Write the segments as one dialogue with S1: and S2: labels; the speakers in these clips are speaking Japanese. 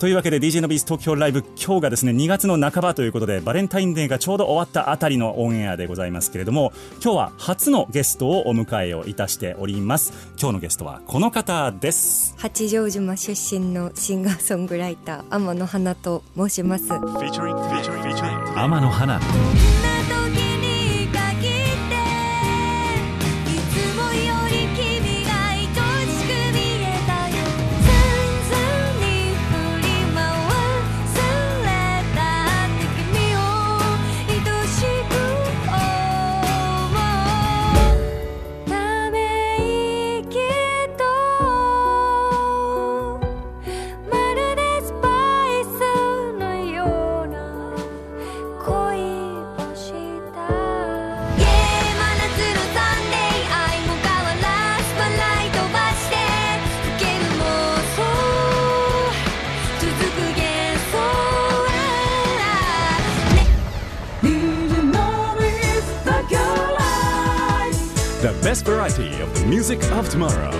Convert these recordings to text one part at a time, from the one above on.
S1: というわけで DJ のビーズ東京ライブ今日がですね2月の半ばということでバレンタインデーがちょうど終わったあたりのオンエアでございますけれども今日は初のゲストをお迎えをいたしております。今日のゲストはこの方です。
S2: 八丈島出身のシンガーソングライター天野花と申します.
S3: 天野花 music of tomorrow.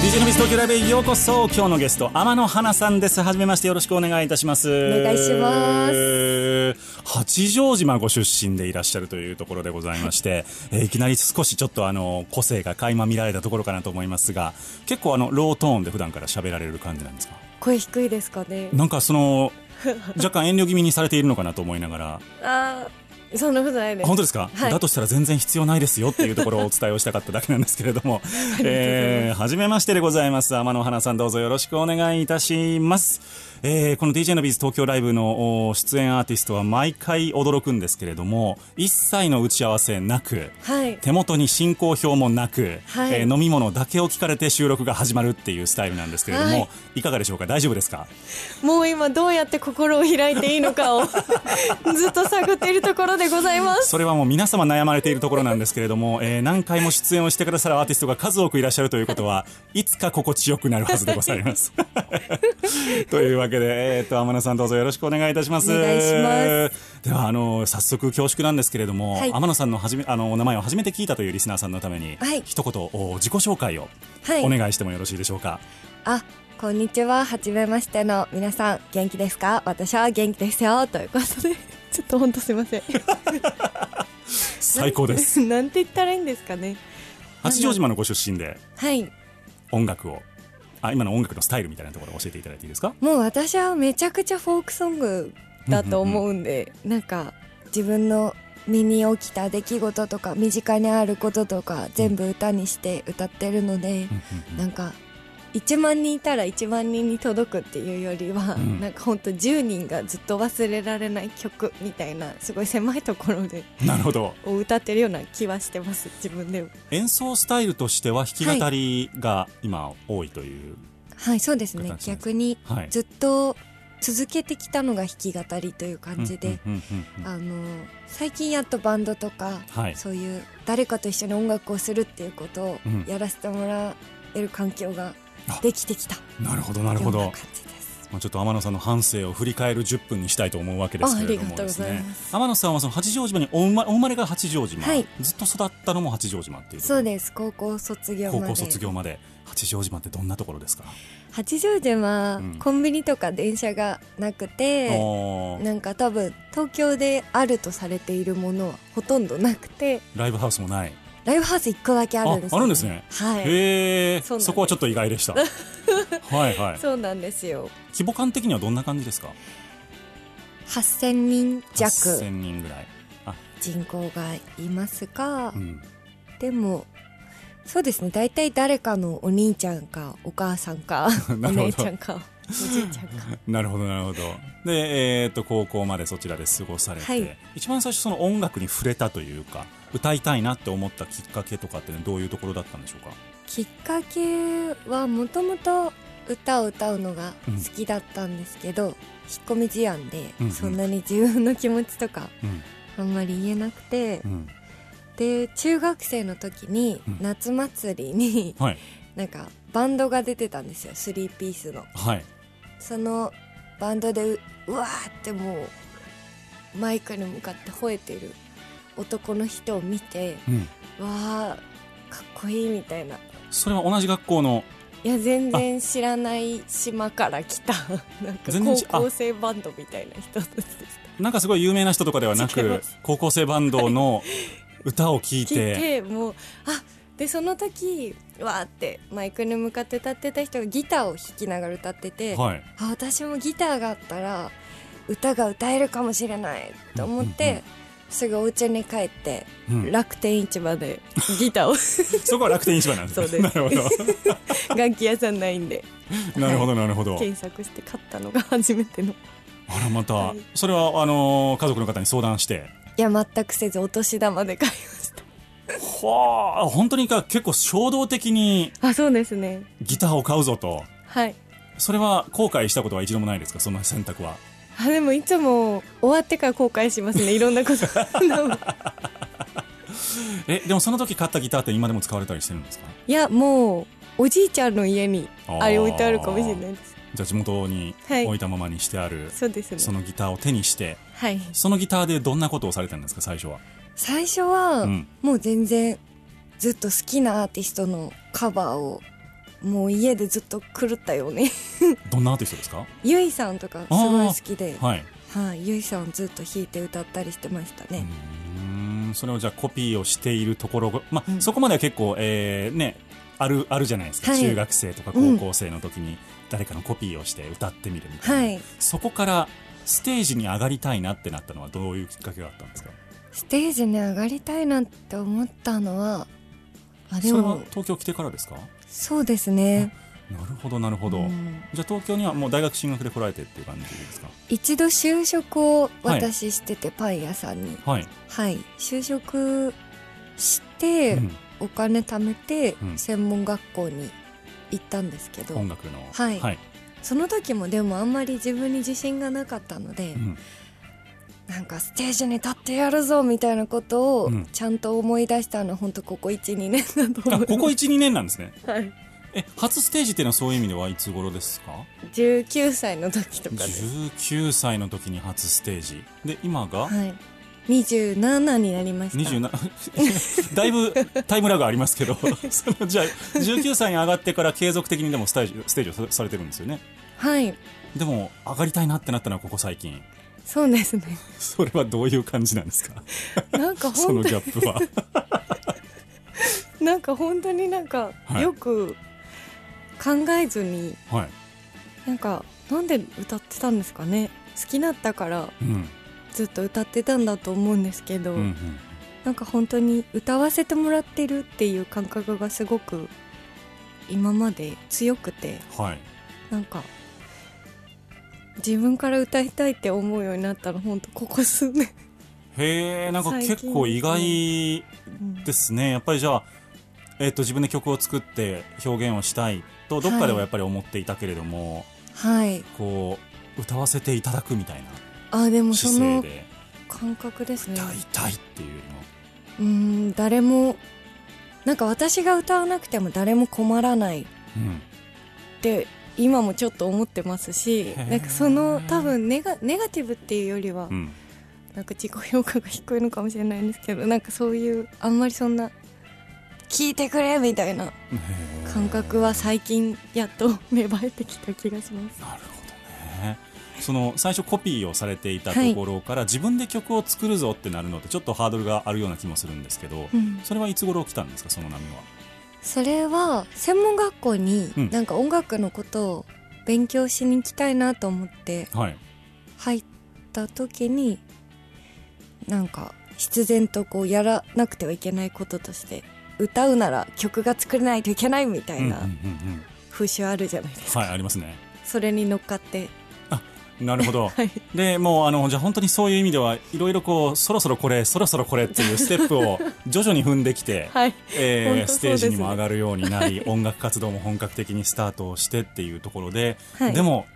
S1: DJ のビーズ東京ライブへようこそ。今日のゲスト天野花さんです。はじめましてよろしくお願いいたします。
S2: お願いします
S1: 八丈島ご出身でいらっしゃるというところでございまして、えーいきなり少しちょっとあの個性が垣間見られたところかなと思いますが結構あのロートーンで普段から喋られる感じなんですか？
S2: 声低いですかね。
S1: なんかその若干遠慮気味にされているのかなと思いながら。
S2: あーそんなことないです。
S1: 本当ですか、
S2: はい。
S1: だとしたら全然必要ないですよっていうところをお伝えをしたかっただけなんですけれども。えー、はじめましてでございます。天野花さんどうぞよろしくお願いいたします、えー、この DJ のビーズ東京ライブのお出演アーティストは毎回驚くんですけれども一切の打ち合わせなく
S2: はい。
S1: 手元に進行表もなく、
S2: はい。
S1: えー飲み物だけを聞かれて収録が始まるっていうスタイルなんですけれども、
S2: はい。
S1: い、かがでしょうか？大丈夫ですか？
S2: もう今どうやって心を開いていいのかを ずっと探っているところでございます。
S1: それはもう皆様悩まれているところなんですけれども、えー何回も出演をしてくださるアーティストが数多くいらっしゃるということはいつか心地よくなるはずでございます。というわけで、えー、と天野さんどうぞよろしくお願いいたします。
S2: お願いします。
S1: ではあの早速恐縮なんですけれども、
S2: はい。
S1: 天野さんのはじめあのお名前を初めて聞いたというリスナーさんのために、
S2: はい。
S1: 一言お自己紹介を
S2: はい。
S1: お願いしてもよろしいでしょうか？
S2: あこんにちは。はじめましての皆さん元気ですか？私は元気ですよ。ということで ちょっと本当すいません。
S1: 最高です。
S2: なんて言ったらいいんですかね。
S1: 八丈島のご出身で
S2: はい。
S1: 音楽をあ今の音楽のスタイルみたいなところを教えていただいていいですか？
S2: もう私はめちゃくちゃフォークソングだと思うんで、なんか自分の身に起きた出来事とか身近にあることとか全部歌にして歌ってるので、なんか1万人いたら1万人に届くっていうよりは、
S1: うん。
S2: なんかほんと10人がずっと忘れられない曲みたいなすごい狭いところで
S1: なるほど。
S2: を歌ってるような気はしてます自分では
S1: 演奏スタイルとしては弾き語りが今多いという、
S2: はいそうですね。逆に
S1: はい。
S2: ずっと続けてきたのが弾き語りという感じで、最近やっとバンドとか、
S1: はい。
S2: そういう誰かと一緒に音楽をするっていうことを
S1: うん。
S2: やらせてもらえる環境が
S1: あ
S2: できてきた。
S1: なるほどなるほど。まあちょっと天野さんの半生を振り返る10分にしたいと思うわけですけれどもね。天野さんはその八丈島にお生まお生まれが八丈島、
S2: はい。
S1: ずっと育ったのも八丈島っていう。
S2: そうです。高校卒業まで。
S1: 高校卒業まで。八丈島ってどんなところですか、
S2: 八丈島、
S1: うん。
S2: コンビニとか電車がなくてなんか多分東京であるとされているものはほとんどなくて。
S1: ライブハウスもない
S2: ライブハウス1個だけあるんですよ、
S1: ああるんですね。
S2: はい。
S1: へえ
S2: そ
S1: こはちょっと意外でした。はいはい。
S2: そうなんですよ。
S1: 規模感的にはどんな感じですか
S2: ？8000人弱。
S1: 8000人ぐらい。あ。
S2: 人口がいますが、
S1: うん。
S2: でもそうですね。大体誰かのお兄ちゃんかお母さんか お姉ちゃんかおじいちゃんか。
S1: なるほどなるほど。でえっ、と高校までそちらで過ごされて、
S2: はい。
S1: 一番最初その音楽に触れたというか歌いたいなって思ったきっかけとかって、ね、どういうところだったんでしょうか？
S2: きっかけはもともと歌を歌うのが好きだったんですけど、引っ込み思案で、
S1: うんうん。
S2: そんなに自分の気持ちとか
S1: うん。
S2: あんまり言えなくて、
S1: うん。
S2: で中学生の時に
S1: うん。
S2: 夏祭りに
S1: はい。
S2: なんかバンドが出てたんですよスリーピースの。
S1: はい。
S2: そのバンドでううわーってもうマイクに向かって吠えてる男の人を見て
S1: うん。
S2: わーかっこいいみたいな。
S1: それは同じ学校の？
S2: いや全然知らない島から来た。なんか高校生バンドみたいな人たちでし
S1: なんかすごい有名な人とかではなく高校生バンドの歌を聴い
S2: た聞
S1: て
S2: いてもうあでその時わーってマイクに向かって歌ってた人がギターを弾きながら歌ってて、
S1: はい。
S2: あ私もギターがあったら歌が歌えるかもしれないと思って、
S1: うんうん
S2: すぐお家に帰って、
S1: うん。
S2: 楽天市場でギターを。
S1: そこは楽天市場なんですね。なるほど。
S2: 楽器屋さんないんで。
S1: なるほどなるほど。
S2: 検索して買ったのが初めての。
S1: あらまた、
S2: はい。
S1: それはあのー家族の方に相談して。
S2: いや全くせずお年玉で買いました。
S1: はあ本当にか結構衝動的に
S2: あそうですね。
S1: ギターを買うぞと。
S2: はい。
S1: それは後悔したことは一度もないですか？その選択は
S2: あでもいつも終わってから後悔しますね。いろんなこと。
S1: えでもその時買ったギターって今でも使われたりしてるんですか？
S2: いやもうおじいちゃんの家に
S1: あ
S2: れ置いてあるかもしれないです。
S1: じゃあ地元に
S2: はい
S1: 置い。たままにしてある、
S2: そうですね。
S1: そのギターを手にして
S2: はい。
S1: そのギターでどんなことをされたんですか最初は？
S2: 最初は、
S1: うん。
S2: もう全然ずっと好きなアーティストのカバーをもう家でずっと狂ったように。
S1: どんなアーティストですか？
S2: ゆいさんとかすごい好きで。
S1: はい。
S2: はい、ゆいさんずっと弾いて歌ったりしてましたね、
S1: うーん。それをじゃあコピーをしているところが、まあ
S2: うん。
S1: そこまでは結構、えーね、あるあるじゃないですか、
S2: はい。
S1: 中学生とか高校生の時に誰かのコピーをして歌ってみるみたいな、
S2: はい。
S1: そこからステージに上がりたいなってなったのはどういうきっかけがあったんですか？
S2: ステージに上がりたいなって思ったのはあで
S1: それは
S2: も
S1: 東京来てからですか？
S2: そうですね。
S1: なるほどなるほど、
S2: うん。
S1: じゃあ東京にはもう大学進学で来られてっていう感じですか？
S2: 一度就職を私してて、パン屋さんに。
S1: はい、
S2: はい。就職して、
S1: うん。
S2: お金貯めて、
S1: うん。
S2: 専門学校に行ったんですけど。
S1: 音楽の。
S2: はい。
S1: はい。
S2: その時もでもあんまり自分に自信がなかったので、
S1: うん
S2: なんかステージに立ってやるぞみたいなことを
S1: うん。
S2: ちゃんと思い出したのは本当ここ12年だと思います
S1: あここ12年なんですね。
S2: はい、
S1: え初ステージっていうのはそういう意味ではいつ頃ですか
S2: ？19歳の時とかです。
S1: 19歳の時に初ステージ。で今が？
S2: はい。27になりました。
S1: 27 だいぶタイムラグがありますけど。そのじゃあ19歳に上がってから継続的にでもステージステージをさされてるんですよね。
S2: はい。
S1: でも上がりたいなってなったのはここ最近
S2: そうですね。
S1: それはどういう感じなんですか？
S2: なんか
S1: その
S2: 本当
S1: ギャップは。
S2: なんか本当になんか
S1: はい。
S2: よく考えずに
S1: はい。
S2: なんかなんで歌ってたんですかね？好きだったから
S1: うん。
S2: ずっと歌ってたんだと思うんですけど、
S1: うんうん。
S2: なんか本当に歌わせてもらってるっていう感覚がすごく今まで強くて
S1: はい。
S2: なんか自分から歌いたいって思うようになったの本当ここ数年、
S1: へえなんか結構意外
S2: うん
S1: ですね。やっぱりじゃあ、えっと自分で曲を作って表現をしたいとどっかではやっぱり思っていたけれども、
S2: はい。
S1: こう歌わせていただくみたいな
S2: あでもその感覚ですね。
S1: 歌いたいっていうよりも
S2: うん誰もなんか私が歌わなくても誰も困らないっ
S1: うん。
S2: て今もちょっと思ってますし
S1: ー。
S2: なんかその多分ネガネガティブっていうよりは、
S1: うん。
S2: なんか自己評価が低いのかもしれないんですけどなんかそういうあんまりそんな聞いてくれみたいな感覚は最近やっと芽生えてきた気がします。
S1: なるほどね。その最初コピーをされていたところから、自分で曲を作るぞってなるのってちょっとハードルがあるような気もするんですけど、
S2: うん。
S1: それはいつ頃来たんですか？その波は
S2: それは専門学校に
S1: うん。
S2: なんか音楽のことを勉強しに行きたいなと思って
S1: はい。
S2: 入った時になんか必然とこうやらなくてはいけないこととして歌うなら曲が作れないといけないみたいな風習あるじゃないですか、
S1: はいありますね。
S2: それに乗っかって
S1: なるほど、
S2: はい。
S1: でもうあのじゃあ本当にそういう意味ではいろいろこうそろそろこれそろそろこれっていうステップを徐々に踏んできて、
S2: はい。
S1: えーステージにも上がるようになり音楽活動も本格的にスタートをしてっていうところで、
S2: はい。
S1: でも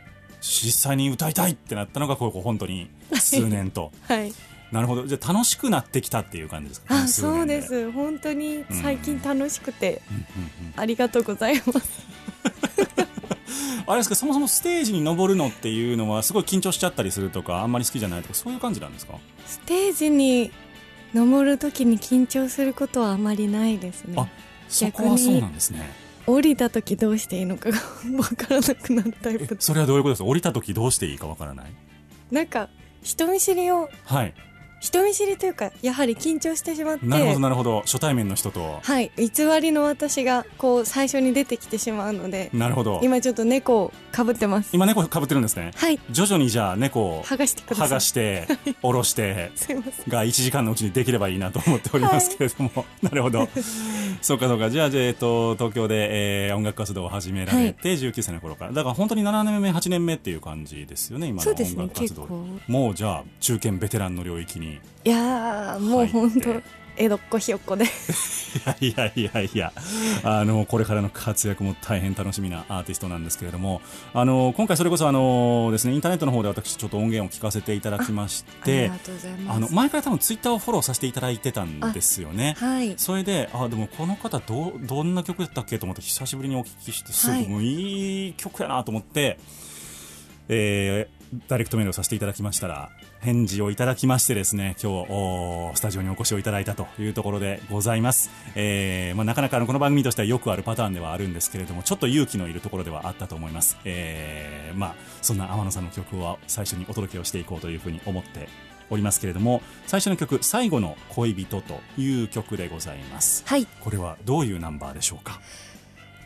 S1: 実際に歌いたいってなったのがここ本当に数年と、
S2: はい。
S1: なるほど。じゃあ楽しくなってきたっていう感じですか？この
S2: あそうです。本当に最近楽しくて
S1: うん。
S2: ありがとうございます
S1: あれですかそもそもステージに登るのっていうのはすごい緊張しちゃったりするとかあんまり好きじゃないとかそういう感じなんですか？
S2: ステージに登る時に緊張することはあまりないですね。
S1: あそこはそうなんですね。
S2: 降りた時どうしていいのかが分からなくなるタイプ。
S1: それはどういうことですか？降りた時どうしていいかわからない？
S2: なんか人見知りを
S1: はい
S2: 人見知りというかやはり緊張してしまって
S1: なるほどなるほど。初対面の人と。
S2: はい。偽りの私がこう最初に出てきてしまうので
S1: なるほど。
S2: 今ちょっと猫をかぶってます。
S1: 今猫かぶってるんですね。
S2: はい。
S1: 徐々にじゃあ猫を
S2: 剥がしてください。
S1: 剥がして 下ろして
S2: すいません。
S1: が1時間のうちにできればいいなと思っておりますけれども、なるほど。そうかそうか。じゃあ、じゃあえっと、東京で、えー音楽活動を始められて、19歳の頃から。だから本当に7年目8年目っていう感じですよね今の音楽活動。
S2: 結構。
S1: もうじゃあ中堅ベテランの領域に
S2: いやーもう本当江戸っ子ひよっこで。
S1: いやいやいやいや。あのこれからの活躍も大変楽しみなアーティストなんですけれどもあの今回それこそあのですねインターネットの方で私ちょっと音源を聞かせていただきましてあの前から多分ツイッターをフォローさせていただいてたんですよね。
S2: はい。
S1: それであでもこの方どうどんな曲だったっけと思って久しぶりにお聞きしてすご
S2: はい
S1: くいい。曲やなと思って、えーダイレクトメールをさせていただきましたら返事をいただきましてですね今日おスタジオにお越しをいただいたというところでございます、えーまあ、なかなかこの番組としてはよくあるパターンではあるんですけれどもちょっと勇気のいるところではあったと思います、えーまあ、そんな天野さんの曲を最初にお届けをしていこうというふうに思っておりますけれども最初の曲「最後の恋人」という曲でございます。
S2: はい。
S1: これはどういうナンバーでしょうか？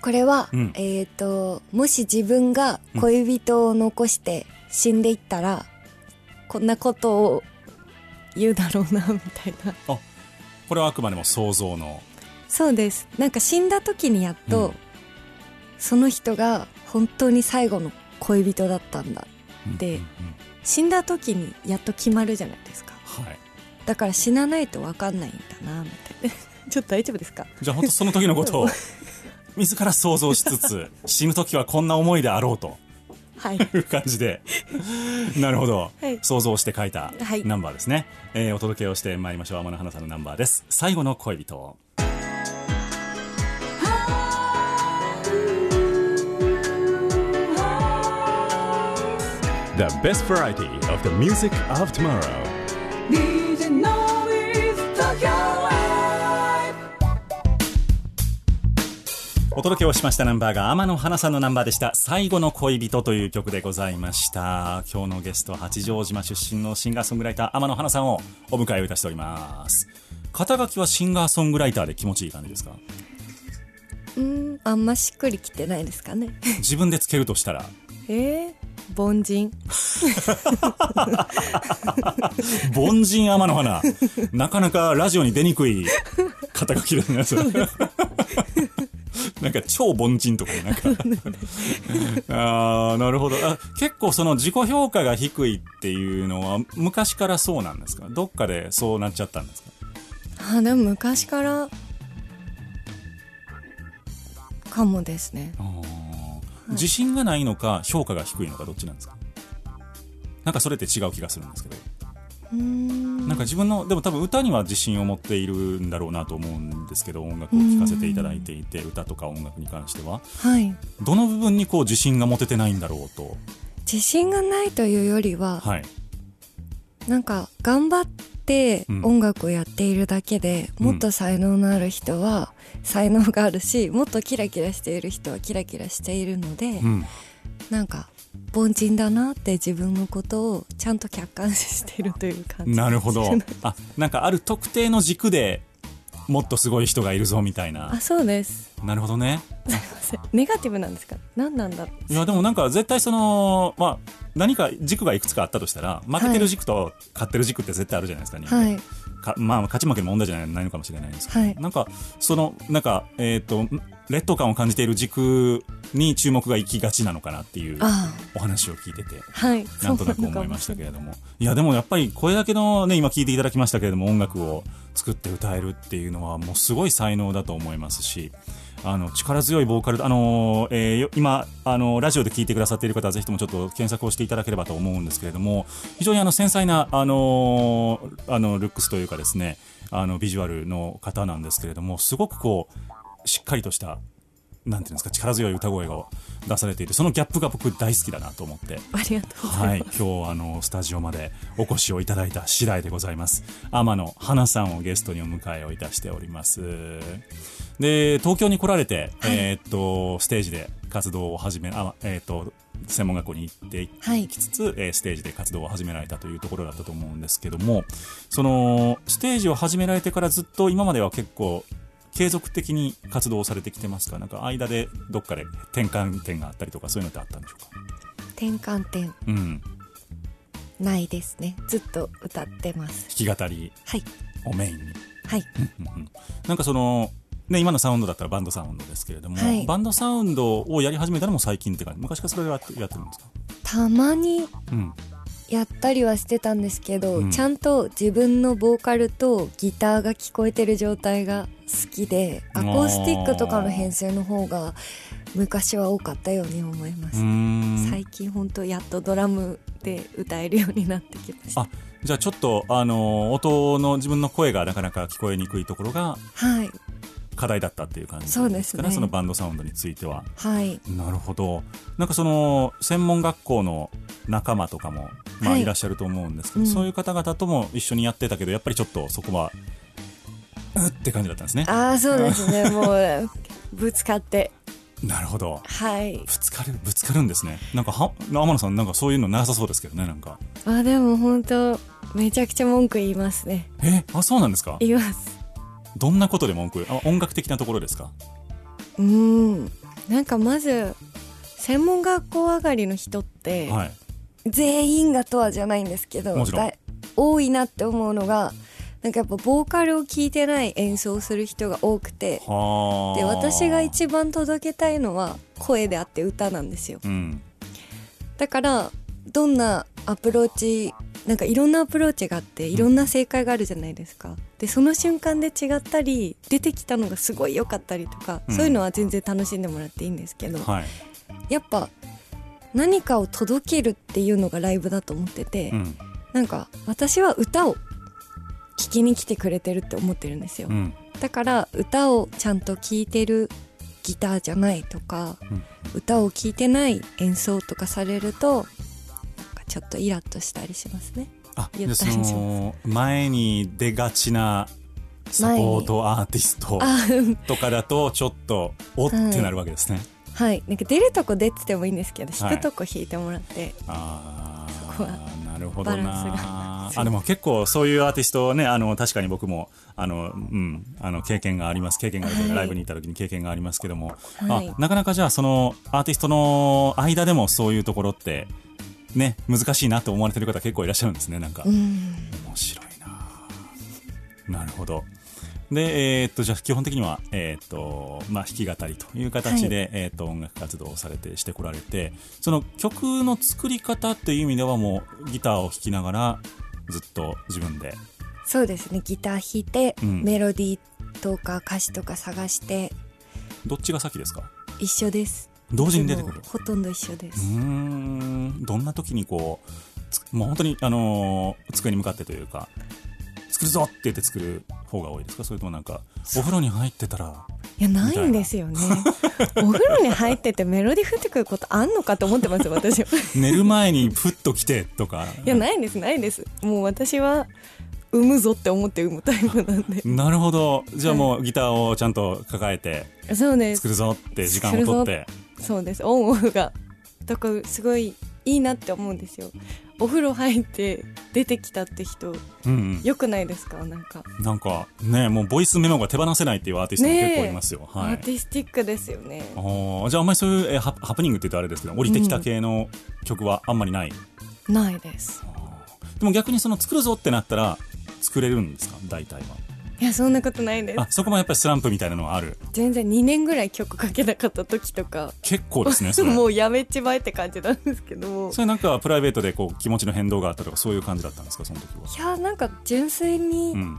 S2: これは、
S1: うん。
S2: えっ、ともし自分が恋人を残して死んでいったら、こんなことを言うだろうなみたいな。
S1: これはあくまでも想像の。
S2: そうです。なんか死んだ時にやっと、
S1: うん。
S2: その人が本当に最後の恋人だったんだで
S1: うんうんうん。
S2: 死んだ時にやっと決まるじゃないですか。
S1: はい。
S2: だから死なないと分かんないんだなみたいな。ちょっと大丈夫ですか？
S1: じゃあ本当その時のことを 自ら想像しつつ死ぬ時はこんな思いであろうと
S2: はい。
S1: いう感じで。なるほど、
S2: はい。
S1: 想像して書いた
S2: はい。
S1: ナンバーですね、えーお届けをしてまいりましょう。天野花さんのナンバーです。最後の恋人。
S3: The best variety of the music of tomorrow.
S1: お届けをしましたナンバーが天野花さんのナンバーでした。最後の恋人という曲でございました。今日のゲスト八丈島出身のシンガーソングライター天野花さんをお迎えをいたしております。肩書きはシンガーソングライターで気持ちいい感じですか？
S2: うんあんましっくりきてないですかね。
S1: 自分でつけるとしたら？
S2: えー、凡人。
S1: 凡人天の花。なかなかラジオに出にくい肩書きですね なんか超凡人とかねなんか。あーなるほど。あ結構その自己評価が低いっていうのは昔からそうなんですか？どっかでそうなっちゃったんですか？
S2: あでも昔からかもですね。
S1: 自信がないのか評価が低いのかどっちなんですか？なんかそれって違う気がするんですけどなんか自分のでも多分歌には自信を持っているんだろうなと思うんですけど音楽を聴かせていただいていて歌とか音楽に関しては。
S2: はい。
S1: どの部分にこう自信が持ててないんだろうと。
S2: 自信がないというよりは
S1: はい
S2: なんか頑張って
S1: うん。
S2: 音楽をやっているだけで、
S1: うん。
S2: もっと才能のある人は才能があるしもっとキラキラしている人はキラキラしているので、
S1: うん。
S2: なんか凡人だなって自分のことをちゃんと客観視してるという感じ。
S1: なるほど。あなんかある特定の軸でもっとすごい人がいるぞみたいな。
S2: あそうです。
S1: なるほどね。
S2: すいません。ネガティブなんですか？何なんだ
S1: いやでもなんか絶対そのまあ何か軸がいくつかあったとしたら負けてる軸と勝ってる軸って絶対あるじゃないですか、人間。
S2: はい。
S1: かまあ勝ち負けの問題じゃないないのかもしれないんですけど、
S2: はい。
S1: なんかそのなんかえっ、と劣等感を感じている軸に注目が行きがちなのかなっていう
S2: あ
S1: お話を聞いてて
S2: あはい。
S1: なんとなく思いましたけれども。いやでもやっぱりこれだけのね今聞いていただきましたけれども音楽を作って歌えるっていうのはもうすごい才能だと思いますしあの力強いボーカルあのーえーよ今あのラジオで聞いてくださっている方はぜひともちょっと検索をしていただければと思うんですけれども非常にあの繊細なあのーあのルックスというかですねあのビジュアルの方なんですけれどもすごくこうしっかりとしたなんていうんですか力強い歌声が出されていてそのギャップが僕大好きだなと思って。
S2: ありがとう
S1: はい。今日あのスタジオまでお越しをいただいた次第でございます。天野花さんをゲストにお迎えをいたしております。で東京に来られて、えーっとステージで活動を始めあえーっと専門学校に行って
S2: はい。
S1: いきつつ、えーステージで活動を始められたというところだったと思うんですけどもそのステージを始められてからずっと今までは結構継続的に活動をされてきてますか？なんか間でどっかで転換点があったりとかそういうのってあったんでしょうか？
S2: 転換点？
S1: うん。
S2: ないですね。ずっと歌ってます。
S1: 弾き語り
S2: はい。
S1: をメインに、
S2: はい。
S1: なんかその、ね、今のサウンドだったらバンドサウンドですけれども、
S2: はい。
S1: バンドサウンドをやり始めたのも最近って感じ。昔からそれをやってやってるんですか？
S2: たまに
S1: うん
S2: やったりはしてたんですけど、
S1: うん。
S2: ちゃんと自分のボーカルとギターが聞こえてる状態が好きでアコースティックとかの編成の方が昔は多かったように思いま
S1: う
S2: す、最近本当やっとドラムで歌えるようになってきました。
S1: あじゃあちょっとあの音の自分の声がなかなか聞こえにくいところが
S2: はい
S1: 課題だったっていう感じ
S2: ですね。
S1: かね。そのバンドサウンドについては。
S2: はい。
S1: なるほど。なんかその専門学校の仲間とかも、まあ、
S2: はい。
S1: いらっしゃると思うんですけど、
S2: うん。
S1: そういう方々とも一緒にやってたけどやっぱりちょっとそこはうって感じだったんですね。
S2: ああそうですね。もうぶつかって。
S1: なるほど。
S2: はい。
S1: ぶつかるぶつかるんですね。なんかは天野さんなんかそういうのなさそうですけどねなんか。
S2: あでも本当めちゃくちゃ文句言いますね。
S1: え？あそうなんですか？
S2: 言います
S1: どんなことで文句あ音楽的なところですか？
S2: うーん。なんかまず専門学校上がりの人って、
S1: はい。
S2: 全員がとはじゃないんですけど多いなって思うのがなんかやっぱボーカルを聴いてない演奏をする人が多くて
S1: はあ。
S2: で私が一番届けたいのは声であって歌なんですよ。
S1: うん。
S2: だからどんなアプローチなんかいろんなアプローチがあっていろんな正解があるじゃないですか。でその瞬間で違ったり出てきたのがすごい良かったりとか、
S1: うん。
S2: そういうのは全然楽しんでもらっていいんですけど、
S1: はい。
S2: やっぱ何かを届けるっていうのがライブだと思ってて、
S1: うん。
S2: なんか私は歌を聴きに来てくれてるって思ってるんですよ、
S1: うん。
S2: だから歌をちゃんと聴いてるギターじゃないとか、
S1: うん。
S2: 歌を聴いてない演奏とかされるとちょっとイラッとしたりしますね。
S1: あ
S2: ったりします。
S1: の前に出がちなサポートアーティスト
S2: あ
S1: とかだとちょっとおってなるわけですね、
S2: はい。なんか出るとこ出ててもいいんですけど
S1: はい。
S2: 弾くとこ弾いてもらって、
S1: あ
S2: そこは
S1: あなるほどな。
S2: が。
S1: あでも結構そういうアーティストねあの確かに僕もあの、うん、あの経験があります。経験があるというか、
S2: はい。
S1: ライブに行った時に経験がありますけども、
S2: はい。
S1: あなかなかじゃあそのアーティストの間でもそういうところってね難しいなと思われてる方結構いらっしゃるんですねなんか、
S2: うん。
S1: 面白いな。なるほど。で、えーっとじゃあ基本的には、えーっとまあ、弾き語りという形で、えーっと音楽活動をされてしてこられてその曲の作り方っていう意味ではもうギターを弾きながらずっと自分で。
S2: そうですね。ギター弾いて、
S1: うん。
S2: メロディーとか歌詞とか探して。
S1: どっちが先ですか？
S2: 一緒です
S1: 同時に出てくる。
S2: ほとんど一緒です、
S1: ん。どんな時にこうつもう本当に、あのー机に向かってというか作るぞって言って作る方が多いですか？それともなんかお風呂に入ってたら？
S2: いやないんですよね。お風呂に入っててメロディー降ってくることあんのかと思ってます私は。
S1: 寝る前にふっと来てとか。
S2: いやないですないです。もう私は産むぞって思って産むタイプなんで。
S1: なるほど。じゃあもうギターをちゃんと抱えて
S2: そうです。
S1: 作るぞって時間を取って
S2: そうです。オンオフがだからすごいいいなって思うんですよ。お風呂入って出てきたって人
S1: うんうん。
S2: よくないですか？なんか、
S1: なんかねもうボイスメモが手放せないっていうアーティストも結構いますよ、はい。
S2: アーティスティックですよね。
S1: あーじゃああんまりそういうえハハプニングって言うとあれですけど降りてきた系の曲はあんまりない、
S2: ないです。
S1: でも逆にその作るぞってなったら作れるんですか？大体はい
S2: やそんなことないです。
S1: あそこもやっぱりスランプみたいなのがある。
S2: 全然2年ぐらい曲書けなかった時とか。
S1: 結構ですね
S2: もうやめちまえって感じなんですけど。
S1: それなんかプライベートでこう気持ちの変動があったとかそういう感じだったんですかその時は。い
S2: やなんか純粋に
S1: うん。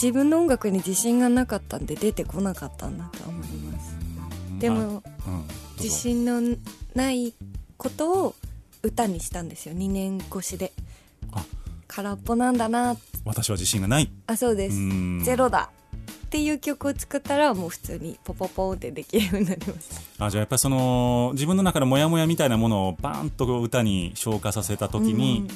S2: 自分の音楽に自信がなかったんで出てこなかったんだと思います。でも
S1: あうん。どうぞ。
S2: 自信のないことを歌にしたんですよ。2年越しで。
S1: あ。
S2: 空っぽなんだな
S1: 私は自信がない。
S2: あそうです。
S1: うん。
S2: ゼロだっていう曲を作ったらもう普通にポポポンってできるようになりました
S1: あじゃあやっぱりその自分の中のモヤモヤみたいなものをバーンと歌に消化させた時に、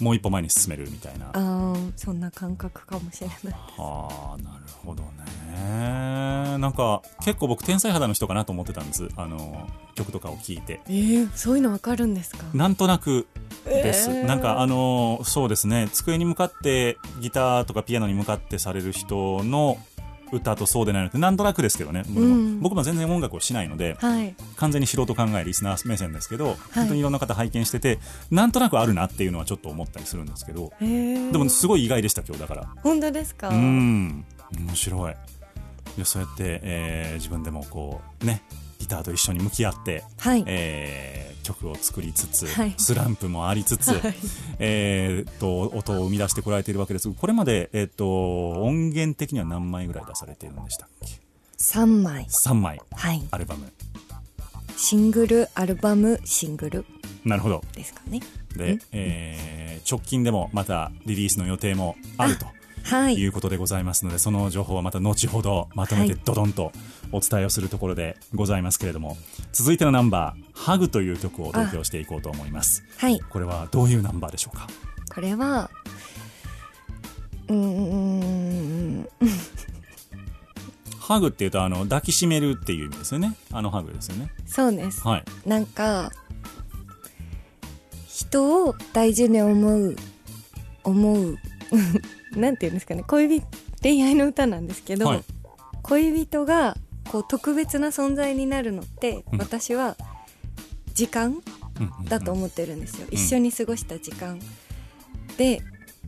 S1: もう一歩前に進めるみたいな、
S2: あーそんな感覚かもしれない。
S1: はあなるほどね。なんか結構僕天才肌の人かなと思ってたんです。あの曲とかを聴いて。
S2: えー、そういうのわかるんですか？
S1: なんとなくです、
S2: えー。
S1: なんかあのそうですね。机に向かってギターとかピアノに向かってされる人の歌とそうでないのってなんとなくですけどね、僕も
S2: うん。
S1: 僕も全然音楽をしないので
S2: はい。
S1: 完全に素人考えリスナー目線ですけど、本当にいろんな方拝見しててなんとなくあるなっていうのはちょっと思ったりするんですけど
S2: えー、
S1: でもすごい意外でした今日だから。
S2: 本当ですか？
S1: うん。面白い。でそうやって、えー自分でもこうねギターと一緒に向き合って、
S2: はい、
S1: えー曲を作りつつ、
S2: はい。
S1: スランプもありつつ、
S2: はい。
S1: えーっと音を生み出してこられているわけです。これまで、えーっと音源的には何枚ぐらい出されているんでしたっけ
S2: ？3枚。
S1: 3枚。
S2: はい。
S1: アルバム。
S2: シングルアルバムシングル。
S1: なるほど。
S2: ですかね。
S1: で、えー直近でもまたリリースの予定もあると
S2: はい。
S1: いうことでございますのでその情報はまた後ほどまとめて
S2: はい。
S1: ドドンとお伝えをするところでございますけれども続いてのナンバー「ハグという曲を同居していこうと思います。
S2: はい。
S1: これはどういうナンバーでしょうか？
S2: これはうーん。
S1: ハグっていうとあの抱きしめるっていう意味ですよね。あのハグですよね。
S2: そうです。
S1: はい。
S2: なんか人を大事に思う思う。なんていうんですかね。恋人恋愛の歌なんですけど、
S1: はい。
S2: 恋人がこう特別な存在になるのって、
S1: うん。
S2: 私は時間だと思ってるんですよ、
S1: ん。
S2: 一緒に過ごした時間。で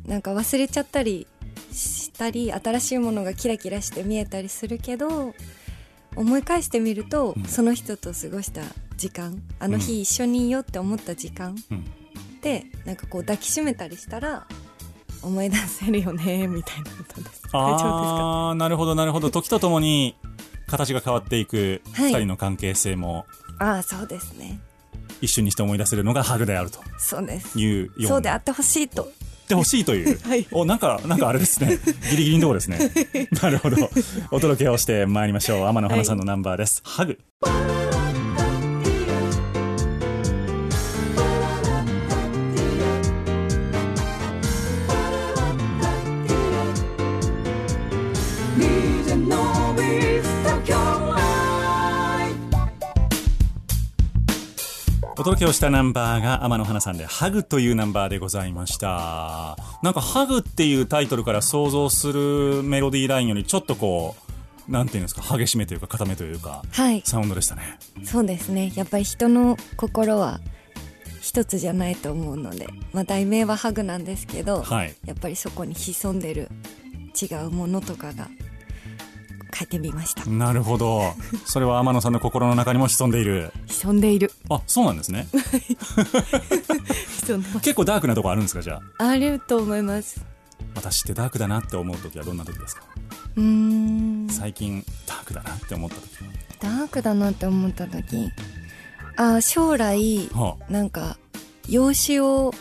S2: なんか忘れちゃったりしたり新しいものがキラキラして見えたりするけど思い返してみると、
S1: うん。
S2: その人と過ごした時間あの
S1: うん
S2: 日一緒にいようって思った時間
S1: うん。
S2: でなんかこう抱きしめたりしたら思い出せるよねみたいな歌です。大丈夫ですか？
S1: ああなるほどなるほど。時とともに形が変わっていく
S2: はい。
S1: 2人の関係性も
S2: ああそうですね。
S1: 一瞬にして思い出せるのがハグであると
S2: そうです。
S1: いうような。
S2: そうであってほしいと。
S1: ってほしいという、
S2: はい。
S1: おなんかなんかあれですね。ギリギリのところですね。なるほど。お届けをしてまいりましょう。天野花さんのナンバーです、ハグお届けをしたナンバーが天野花さんで「ハグというナンバーでございました。なんか「ハグっていうタイトルから想像するメロディーラインよりちょっとこうなんていうんですか激しめというか固めというか
S2: はい。
S1: サウンドでしたね。
S2: そうですね。やっぱり人の心は一つじゃないと思うので、まあ、題名はハグなんですけど、
S1: はい。
S2: やっぱりそこに潜んでる違うものとかが書いてみました。
S1: なるほど。それは天野さんの心の中にも潜んでいる。
S2: 潜んでいる。
S1: あそうなんですね。結構ダークなとこあるんですかじゃあ？
S2: あると思います。
S1: 私ってダークだなって思う時はどんな時ですか？
S2: うーん。
S1: 最近ダークだなって思った時
S2: ダークだなって思った時。あ将来
S1: はは
S2: なんか養子を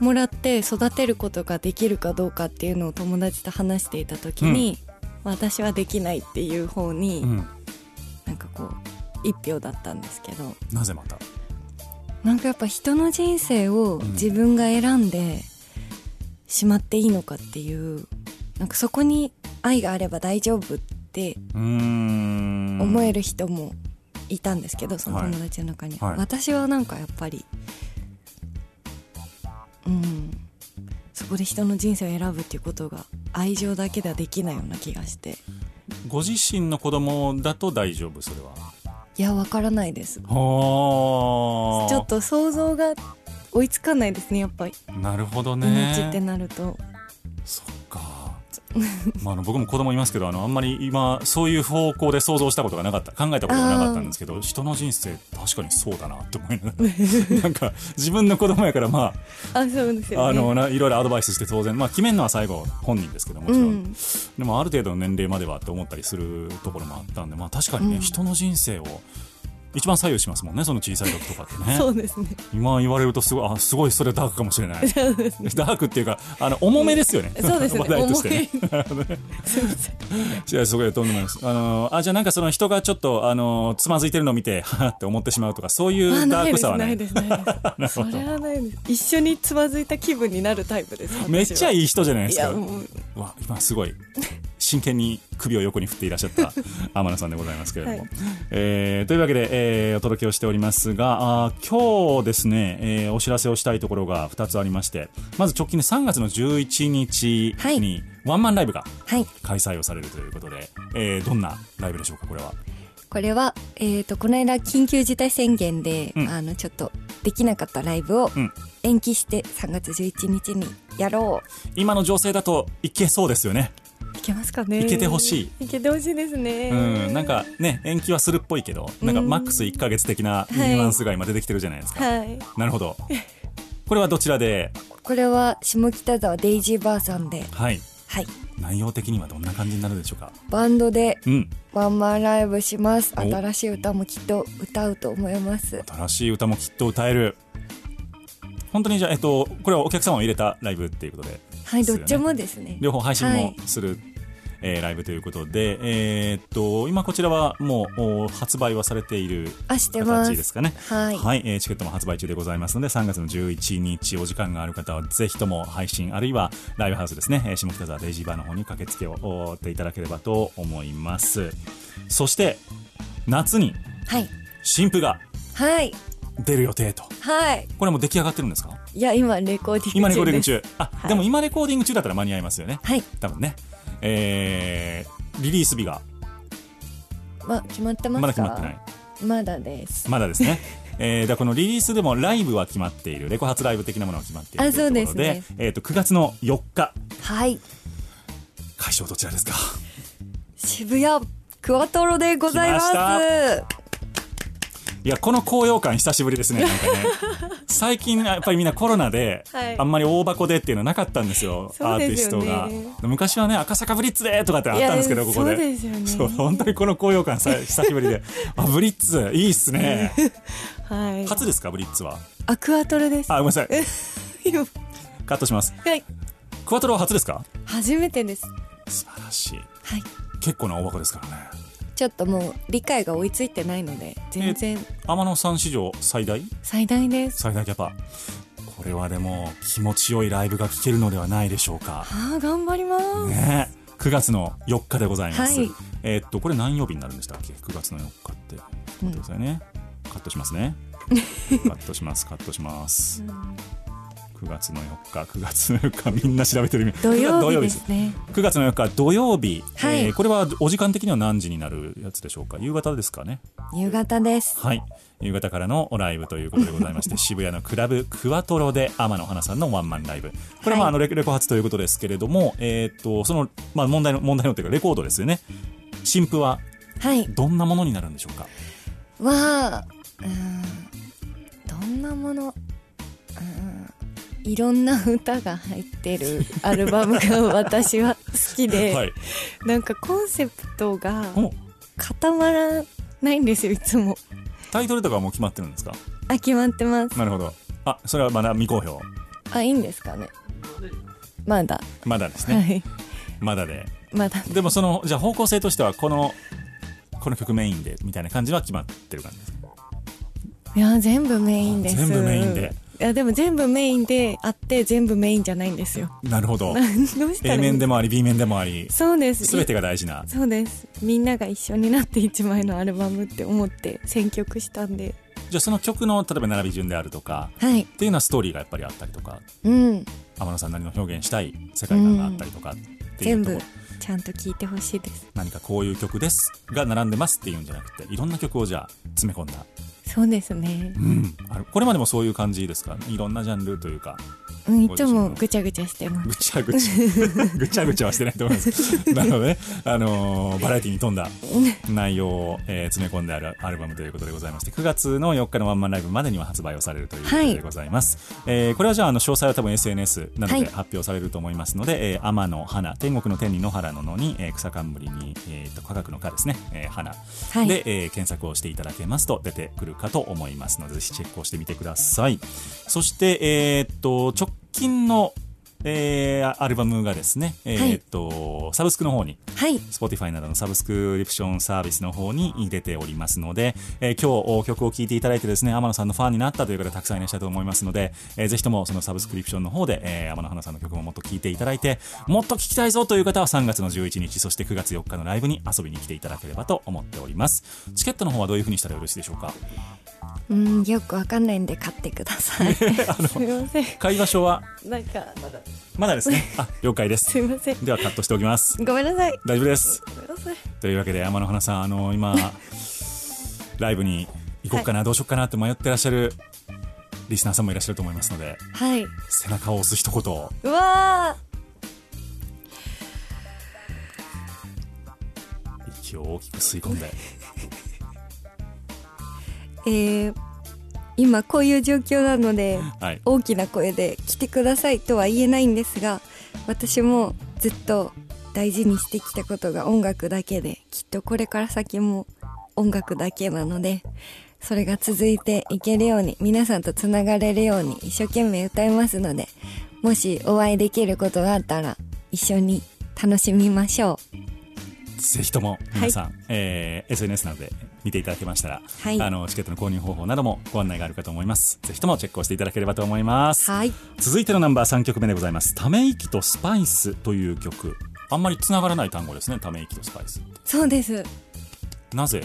S2: もらって育てることができるかどうかっていうのを友達と話していた時に、私はできないっていう方に、
S1: あうん。
S2: なんかこう一票だったんですけど。
S1: なぜまた？
S2: なんかやっぱ人の人生を
S1: ん。
S2: 自分が選んでしまっていいのかっていうなんかそこに愛があれば大丈夫って思える人もいたんですけどその友達の中に、
S1: はい。
S2: 私はなんかやっぱりうんそこで人の人生を選ぶっていうことが愛情だけではできないような気がして。
S1: ご自身の子供だと大丈夫それは？い
S2: やわからないです。
S1: は
S2: ちょっと想像が追いつかないですねやっぱり。
S1: なるほどね。
S2: 命ってなると。
S1: そっかまあ、あの僕も子供いますけどあのあんまり今そういう方向で想像したことがなかった。考えたことがなかったんですけど人の人生確かにそうだなって思いながらなんか自分の子供やからま
S2: あそうです
S1: ああ
S2: よね。
S1: のないろいろアドバイスして当然まあ決めるのは最後本人ですけどもちろん、
S2: うん。
S1: でもある程度の年齢まではって思ったりするところもあったんでまあ確かにね、
S2: うん。
S1: 人の人生を一番左右しますもんねその小さい時とかってね。
S2: そうですね。
S1: 今言われるとすごいあすごいそれダークかもしれない。ダークっていうかあの重めですよね、
S2: そうですね。
S1: 話題としてね。
S2: 重すいません。
S1: いや、そこでとんでもないです。あのーあ、じゃあなんかその人がちょっと、あのーつまずいてるのを見て、ははって思ってしまうとか、そういう
S2: あ
S1: ダークさはない。
S2: です。ないです。それはないです。一緒につまずいた気分になるタイプです
S1: めっちゃ
S2: い
S1: いい人じゃないですか。
S2: いやもう
S1: う。わ、今すごい、真剣に首を横に振っていらっしゃった 天野さんでございますけれども。
S2: はい。
S1: えーというわけで、えーお届けをしておりますが、あー今日ですね、えーお知らせをしたいところが2つありまして、まず直近で3月の11日
S2: はい。
S1: にワンマンライブが
S2: はい。
S1: 開催をされるということで、えーどんなライブでしょうか、これは。
S2: これは、えー、とこの間緊急事態宣言で、
S1: うん。
S2: あのちょっとできなかったライブを
S1: うん。
S2: 延期して3月11日にやろ
S1: 今の情勢だといけそうですよね。
S2: ういけますかね
S1: いけてほし
S2: いいけてほしいですね
S1: うん、なんかね、延期はするっぽいけど、なんかマックス1ヶ月的なニュアンスが今出てきてるじゃないですか。
S2: はい
S1: なるほど。これはどちらで、
S2: これは下北沢デイジーバーさんで
S1: はい。
S2: はい
S1: 内容的にはどんな感じになるでしょうか？
S2: バンドで
S1: うん。
S2: ワンマンライブします
S1: お
S2: 新しい歌もきっと歌うと思います
S1: 新しい歌もきっと歌える。本当にじゃあ、えっと、これはお客様を入れたライブっていうことで？
S2: はいどっちもですね。
S1: 両方配信も
S2: はい。
S1: する、えーライブということで、えーっと、今こちらはもうお発売はされている形ですかね。
S2: はい。
S1: えーチケットも発売中でございますので、3月の11日、お時間がある方は、ぜひとも配信、あるいはライブハウスですね、えー下北沢デイジーバーの方に駆けつけをおっていただければと思います。そして、夏に
S2: はい。
S1: 新譜が
S2: はい。
S1: 出る予定と。
S2: はい。
S1: これもう出来上がってるんですか？
S2: いや今レコーディング
S1: 今レコーディング中。あ、
S2: はい。
S1: でも今レコーディング中だったら間に合いますよね。
S2: はい。
S1: 多分ね。えー、リリース日が。
S2: ま決まってますか？
S1: まだ決まってない。
S2: まだです。
S1: まだですね。えー、だこのリリースでもライブは決まっている、レコ発ライブ的なものは決まっている
S2: あそうですね。
S1: えっ、と、9月の4日、
S2: はい。
S1: 会場どちらですか？
S2: 渋谷クワトロでございます。
S1: いや、この高揚感久しぶりですね、なんかね。最近、やっぱりみんなコロナで、
S2: はい
S1: あんまり大箱でっていうのはなかったんですよ、アーティストが。昔はね、赤坂ブリッツでとかってあったんですけど、ここで。
S2: そう
S1: 本当にこの高揚感さ 久しぶりで。あ、ブリッツ、いいっすね。
S2: はい
S1: 初ですか、ブリッツは？
S2: アクアトロです
S1: あ、ごめんなさい。
S2: 今
S1: カットします。
S2: はい
S1: クワトロは初ですか？
S2: 初めてです
S1: 素晴らしい。
S2: はい
S1: 結構な大箱ですからね。
S2: ちょっともう理解が追いついてないので全然
S1: 天野さん史上最大？
S2: 最大です
S1: 最大キャパ。これはでも気持ちよいライブが聴けるのではないでしょうか。
S2: あー頑張ります、
S1: ね9月の4日でございます。
S2: はい
S1: えーっと、これ何曜日になるんでしたっけ ?9 月の4日って。待ってくださいね。カットしますね。カットします、カットします。9月の4日、9月の4日、みんな調べてる。
S2: 土曜
S1: 土
S2: 日ですね。
S1: 9月の4日土曜日、
S2: はい。
S1: えーこれはお時間的には何時になるやつでしょうか？夕方ですかね？
S2: 夕方です。
S1: はい。夕方からのライブということでございまして 渋谷のクラブクワトロで天野花さんのワンマンライブ。これはまあのレレコ発ということですけれども、えーっとその、まあ、問題の問題のというかレコードですよね。新譜は
S2: はい。
S1: どんなものになるんでしょうか？
S2: はうんどんなものうんいろんな歌が入ってるアルバムが私は好きで、
S1: はい。
S2: なんかコンセプトが
S1: お。
S2: 固まらないんですよいつも。
S1: タイトルとかはもう決まってるんですか？
S2: あ決まってます。
S1: なるほど。あそれはまだ未公表。
S2: あいいんですかね。まだ、
S1: まだですね、
S2: はい。
S1: まだで。
S2: まだ。
S1: でもそのじゃあ方向性としてはこのこの曲メインでみたいな感じは決まってる感じですか？
S2: いや全部メインです。
S1: 全部メインで
S2: やでも全部メインであって全部メインじゃないんですよ。
S1: なるほど。
S2: どうしたらい
S1: A
S2: い
S1: 面でもあり B 面でもあり。
S2: そうです。
S1: 全てが大事な。
S2: そうです。みんなが一緒になって一枚のアルバムって思って選曲したんで。
S1: じゃあその曲の例えば並び順であるとか
S2: はい。
S1: っていうのはストーリーがやっぱりあったりとか
S2: うん。
S1: 天野さんなりの表現したい世界観があったりとかっていうとこ
S2: 全部ちゃんと聴いてほしいです。
S1: 何かこういう曲ですが並んでますっていうんじゃなくていろんな曲をじゃあ詰め込んだ、
S2: そうですね。
S1: うん、これまでもそういう感じですかいろんなジャンルというか。
S2: うんいつもぐちゃぐちゃしてます。
S1: ぐちゃぐちゃ。ぐちゃぐちゃはしてないと思います。なので、あのーバラエティに富んだ内容を、えー詰め込んであるアルバムということでございまして9月の4日のワンマンライブまでには発売をされるということでございます、えーこれはじゃああの詳細は多分 SNS など
S2: はい。
S1: で発表されると思いますので、えー天の花天国の天に野原の野に、えー草冠に、えーと科学の科ですね、えー花。
S2: はい。
S1: で、えー検索をしていただけますと出てくるかと思いますのでぜひチェックをしてみてください。そして、えーっと直近の、えーアルバムがですね、えーっとサブスクの方に
S2: はい。
S1: Spotify などのサブスクリプションサービスの方に出ておりますので、えー今日曲を聴いていただいてですね、天野さんのファンになったという方たくさんいらっしゃると思いますので、えーぜひともそのサブスクリプションの方で、えー天野花さんの曲ももっと聴いていただいて、もっと聴きたいぞという方は3月の11日、そして9月4日のライブに遊びに来ていただければと思っております。チケットの方はどういうふうにしたらよろしいでしょうか？
S2: うんよくわかんないんで買ってください。すいません。
S1: 買い場所は？
S2: なんか
S1: まだですね。あ、了解です
S2: す。いません
S1: ではカットしておきます。
S2: ごめんなさい
S1: 大丈夫です。
S2: ごめんなさい
S1: というわけで天野花さんあの今 ライブに行こうかな、どうしようかなって迷ってらっしゃるリスナーさんもいらっしゃると思いますので
S2: はい
S1: 背中を押す一言を
S2: うわ
S1: 息を大きく吸い込んで
S2: ー えー今こういう状況なので
S1: はい。
S2: 大きな声で来てくださいとは言えないんですが私もずっと大事にしてきたことが音楽だけできっとこれから先も音楽だけなのでそれが続いていけるように皆さんとつながれるように一生懸命歌いますのでもしお会いできることがあったら一緒に楽しみましょ
S1: ぜひとも皆さん、えー SNS などで見ていただけましたら、
S2: はい。
S1: あのチケットの購入方法などもご案内があるかと思います。ぜひともチェックをしていただければと思います。
S2: うはい。
S1: 続いてのナンバー3曲目でございます「ため息とスパイス」という曲。あんまりつながらない単語ですね。ため息とスパイス
S2: そうです。
S1: なぜ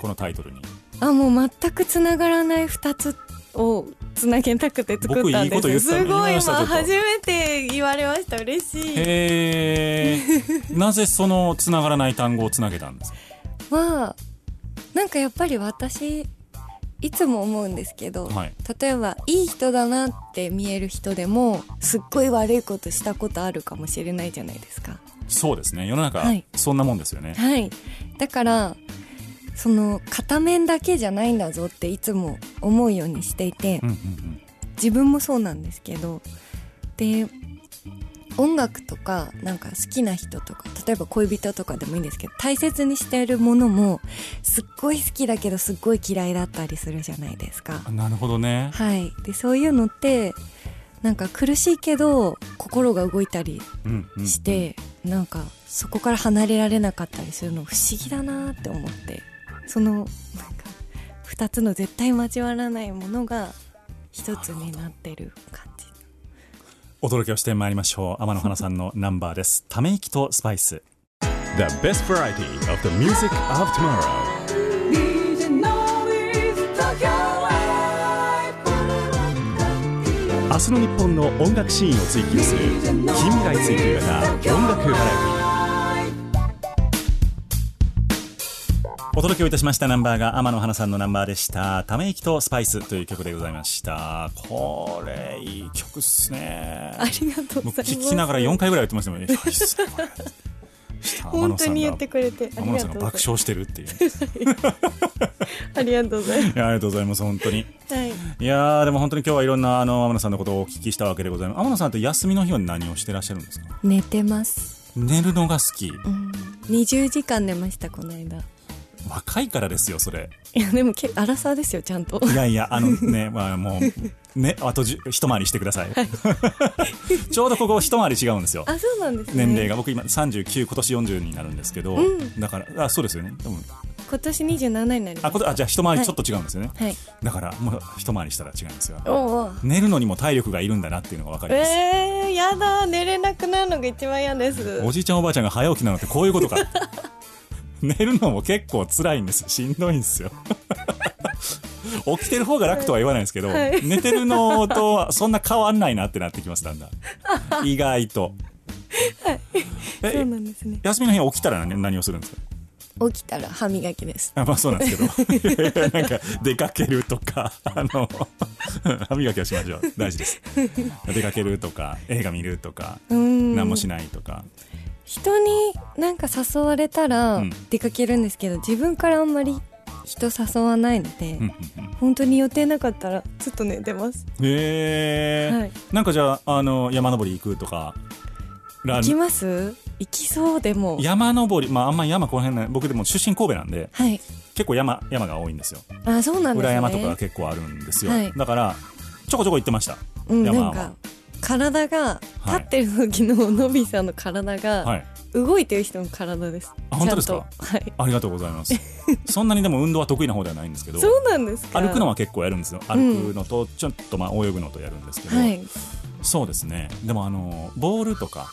S1: このタイトルに？
S2: あもう全くつながらない2つをつなげたくて作ったんです。すごい今初めて言われました嬉しい。
S1: なぜそのつながらない単語をつなげたんですか？
S2: はなんかやっぱり私いつも思うんですけど、
S1: はい。
S2: 例えばいい人だなって見える人でもすっごい悪いことしたことあるかもしれないじゃないですか。
S1: そうですね。世の中、
S2: はい。
S1: そんなもんですよね。
S2: はい。だからその片面だけじゃないんだぞっていつも思うようにしていて、
S1: うんうんうん。
S2: 自分もそうなんですけどで音楽とかなんか好きな人とか例えば恋人とかでもいいんですけど大切にしているものもすっごい好きだけどすっごい嫌いだったりするじゃないですか。
S1: あなるほどね。
S2: はい。でそういうのってなんか苦しいけど心が動いたり
S1: うんうん。
S2: して、なんかそこから離れられなかったりするの不思議だなって思ってそのなんか2つの絶対交わらないものが一つになってる感じ。
S1: お届けをしてまいりましょう。天野花さんの ナンバーです。ため息とスパイス。
S3: The best variety of the music of tomorrow. 明日の日本の音楽シーンを追求する近未来追求型音楽バラエティ
S1: お届けをいたしましたナンバーが天野花さんのナンバーでした「ため息とスパイス」という曲でございました。これいい曲っすね。
S2: ありがとうご
S1: 僕
S2: ざいます。
S1: 聞きながら4回ぐらい言ってましたもんね
S2: 本当に言ってくれてあ
S1: 天野さんが爆笑してるっていう。
S2: ありがとうございま
S1: いやありがとうございます。本当に。
S2: すはい。
S1: いやーでも本当に今日はいろんなあの天野さんのことをお聞きしたわけでございます。天野さんって休みの日は何をしてらっしゃるんですか？
S2: 寝てます。
S1: 寝るのが好き。
S2: うん。20時間寝ましたこの間
S1: 若いからですよそれ。
S2: いやでもけアラサーですよちゃんと。
S1: いやいやあの ね、まあ、もうねあとじゅ一回りしてください。ちょうどここ一回り違うんですよ。
S2: あそうなんですね。
S1: 年齢が僕今39今年40になるんですけど、
S2: うん。
S1: だからあそうですよね。多分
S2: 今年27になります。
S1: あこあじゃあ一回りちょっと違うんですよね、
S2: はい。
S1: だからもう一回りしたら違うんですよ。
S2: おお
S1: 寝るのにも体力がいるんだなっていうのが分かります、
S2: えー、やだ寝れなくなるのが一番嫌です。
S1: おじいちゃんおばあちゃんが早起きなのってこういうことか 寝るのも結構辛いんですしんどいんですよ。起きてる方が楽とは言わないんですけど、
S2: はい。
S1: 寝てるのとはそんな変わんないなってなってきますだんだん。意外と、え
S2: そうなんですね。
S1: 休みの日起きたら何何をするんですか？
S2: 起きたら歯磨きです。
S1: あまあそうなんですけど。なんか出かけるとかあの歯磨きはしましょう。大事です。出かけるとか映画見るとか何もしないとか
S2: 人になんか誘われたら
S1: うん。
S2: 出かけるんですけど、自分からあんまり人誘わないので、
S1: うんうんうん。
S2: 本当に予定なかったらずっと寝てます。
S1: へえ、
S2: はい。
S1: なんかじゃああの山登り行くとかラ
S2: 行きます？行きそうでも。
S1: 山登り。まああんまり山この辺ね。僕でも出身神戸なんで
S2: はい。
S1: 結構山山が多いんですよ。
S2: あそうなんですね。
S1: 裏山とかが結構あるんですよ、
S2: はい。
S1: だからちょこちょこ行ってました。
S2: うん、
S1: 山は。
S2: なんか体が
S1: はい。
S2: 立ってる時ののびさんの体が
S1: はい。
S2: 動いてる人の体です、
S1: あ本当ですか？
S2: はい。
S1: ありがとうございます。そんなにでも運動は得意な方ではないんですけど
S2: そうなんですか？
S1: 歩くのは結構やるんですよ。歩くのとちょっとまあ泳ぐのとやるんですけど、
S2: はい。
S1: そうですね。でもあのボールとか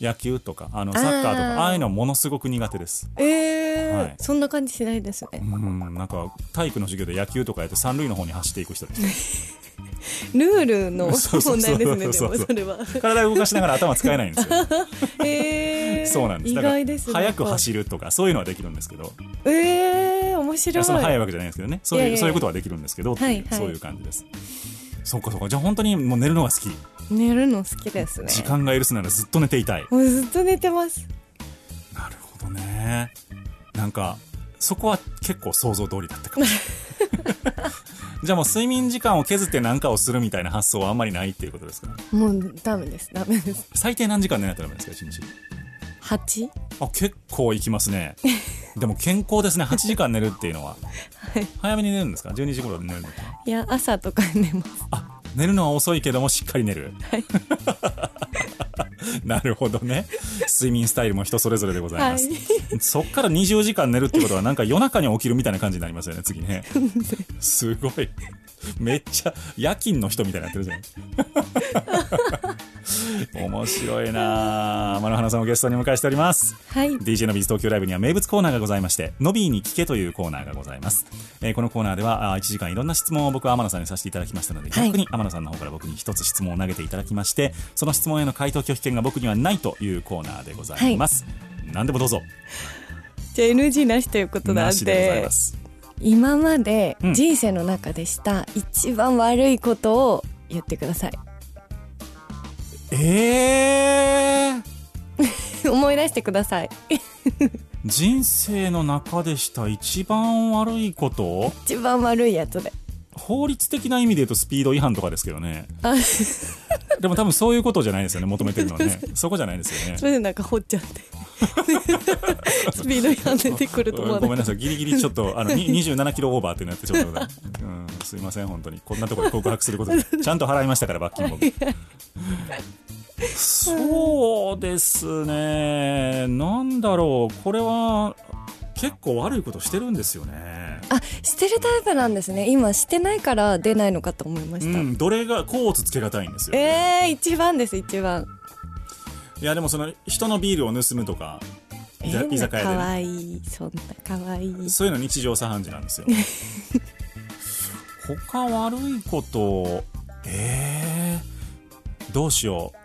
S1: 野球とかあのサッカーとか
S2: あ
S1: あいうのものすごく苦手です。
S2: えー
S1: はい。
S2: そんな感じしないですね。
S1: うんなんか体育の授業で野球とかやって三塁の方に走っていく人です
S2: ルールの 問題ですねでもそれは。
S1: 体動かしながら頭使えないんですよ。
S2: えー、
S1: そうなんです。
S2: 意
S1: だから
S2: 外ですね
S1: 速く走るとかそういうのはできるんですけど。
S2: えー、面
S1: い
S2: 白い。
S1: やその速いわけじゃないんですけどね。そういうそういうことはできるんですけど
S2: はい。
S1: そういう感じです。そっかそっか。じゃあ本当にもう寝るのが好き。
S2: 寝るの好きですね。
S1: 時間が許すならずっと寝ていたい。
S2: もうずっと寝てます。
S1: なるほどね。なんかそこは結構想像通りだったかも。しれないじゃあもう睡眠時間を削って何かをするみたいな発想はあんまりないっていうことですか？
S2: もうダメですダメです。
S1: 最低何時間寝ないとダメですか1日
S2: 8?
S1: あ結構いきますね。でも健康ですね。8時間寝るっていうのは、早めに寝るんですか？12時頃で寝るのかな？い
S2: や朝とか寝ます。
S1: あ寝るのは遅いけどもしっかり寝る、なるほどね。睡眠スタイルも人それぞれでございます、
S2: はい。
S1: そっから20時間寝るってことはなんか夜中に起きるみたいな感じになりますよね次ね。すごい めっちゃ夜勤の人みたいになってるじゃん 面白いなあマノハナさんをゲストにお迎えしております
S2: はい
S1: DJ のビーズ東京ライブには名物コーナーがございまして、のびーに聞けというコーナーがございます。えーこのコーナーでは、あ1時間いろんな質問を僕は天野さんにさせていただきましたので、
S2: はい
S1: 逆に天野さんの方から僕に一つ質問を投げていただきまして、その質問への回答拒否権が僕にはないというコーナーでございます。何でもどうぞ。
S2: じゃあ NG なしということなん
S1: なしでござい
S2: で
S1: ます。
S2: 今まで
S1: うん。
S2: 人生の中でした一番悪いことを言ってください。
S1: えー、
S2: 思い出してください。
S1: 人生の中でした一番悪いこと？
S2: 一番悪いやつで。
S1: 法律的な意味で言うとスピード違反とかですけどね。
S2: あ。
S1: でも多分そういうことじゃないですよね、求めてるのはね。そこじゃないですよね。
S2: そ。れでなんか掘っちゃって スピード違反出てくると思わなかっ
S1: ごめんなさい、ギリギリちょっと、あの、に27キロオーバーってなってちょっと、うん、すいません、本当に。こんなところで告白することで、ちゃんと払いましたから、罰金僕。そうですね、なんだろう、これは、結構悪いことしてるんですよね。
S2: たあしてるタイプなんですね。今してないから出ないのかと思いました、
S1: うん、どれが、コーツつけがたいんですよ。
S2: えー、一番です一番
S1: いや、でもその、人のビールを盗むとか、居酒屋でね
S2: かわいいそんなかわいい
S1: そういうの日常茶飯事なんですよ。他悪いこと、えー、どうしよう。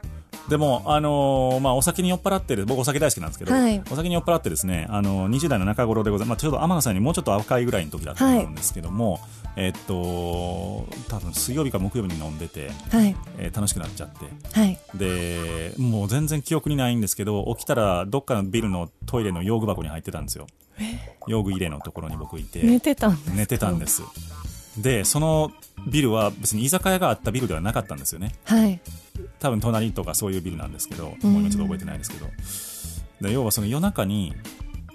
S1: でも、あのーまあ、お酒に酔っ払ってる、僕お酒大好きなんですけど、
S2: はい。
S1: お酒に酔っ払ってですね、あのー20代の中頃でございます。まあ、ちょうど天野さんにもうちょっと若いぐらいの時だったと思うんですけども、えっと、多分水曜日か木曜日に飲んでて、
S2: はい。
S1: えー楽しくなっちゃって、
S2: はい。
S1: で、もう全然記憶にないんですけど、起きたらどっかのビルのトイレの用具箱に入ってたんですよ。用具入れのところに僕いて。
S2: 寝てたんです
S1: 寝てたんです。でそのビルは別に居酒屋があったビルではなかったんですよね。
S2: はい
S1: 多分隣とかそういうビルなんですけど、
S2: うん
S1: もう今ちょっと覚えてないですけど。で要はその夜中に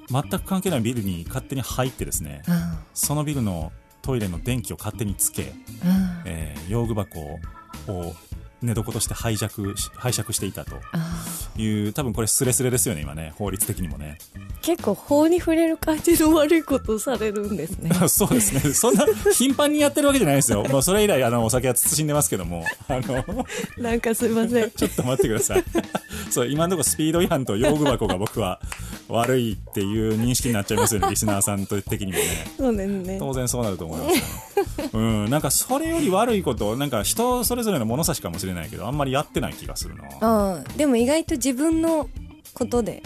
S1: 全く関係ないビルに勝手に入ってですね
S2: あ
S1: そのビルのトイレの電気を勝手につけ、
S2: あ
S1: えー用具箱を寝床として拝借し拝借していたと。
S2: あ
S1: いいう多分これスレスレですよね今ね。法律的にもね。
S2: 結構法に触れる感じの悪いことをされるんですね。
S1: そうですね。そんな頻繁にやってるわけじゃないですよ。もうそれ以来あのお酒は慎んでますけども。あの
S2: なんかすいません。
S1: ちょっと待ってください。そう今のところスピード違反と用具箱が僕は悪いっていう認識になっちゃいますよね リスナーさんと的にもね。
S2: そうですね。
S1: 当然そうなると思います。よ、うん、なんかそれより悪いことなんか人それぞれの物差しかもしれないけどあんまりやってない気がするな。
S2: ああでも意外と自分のことで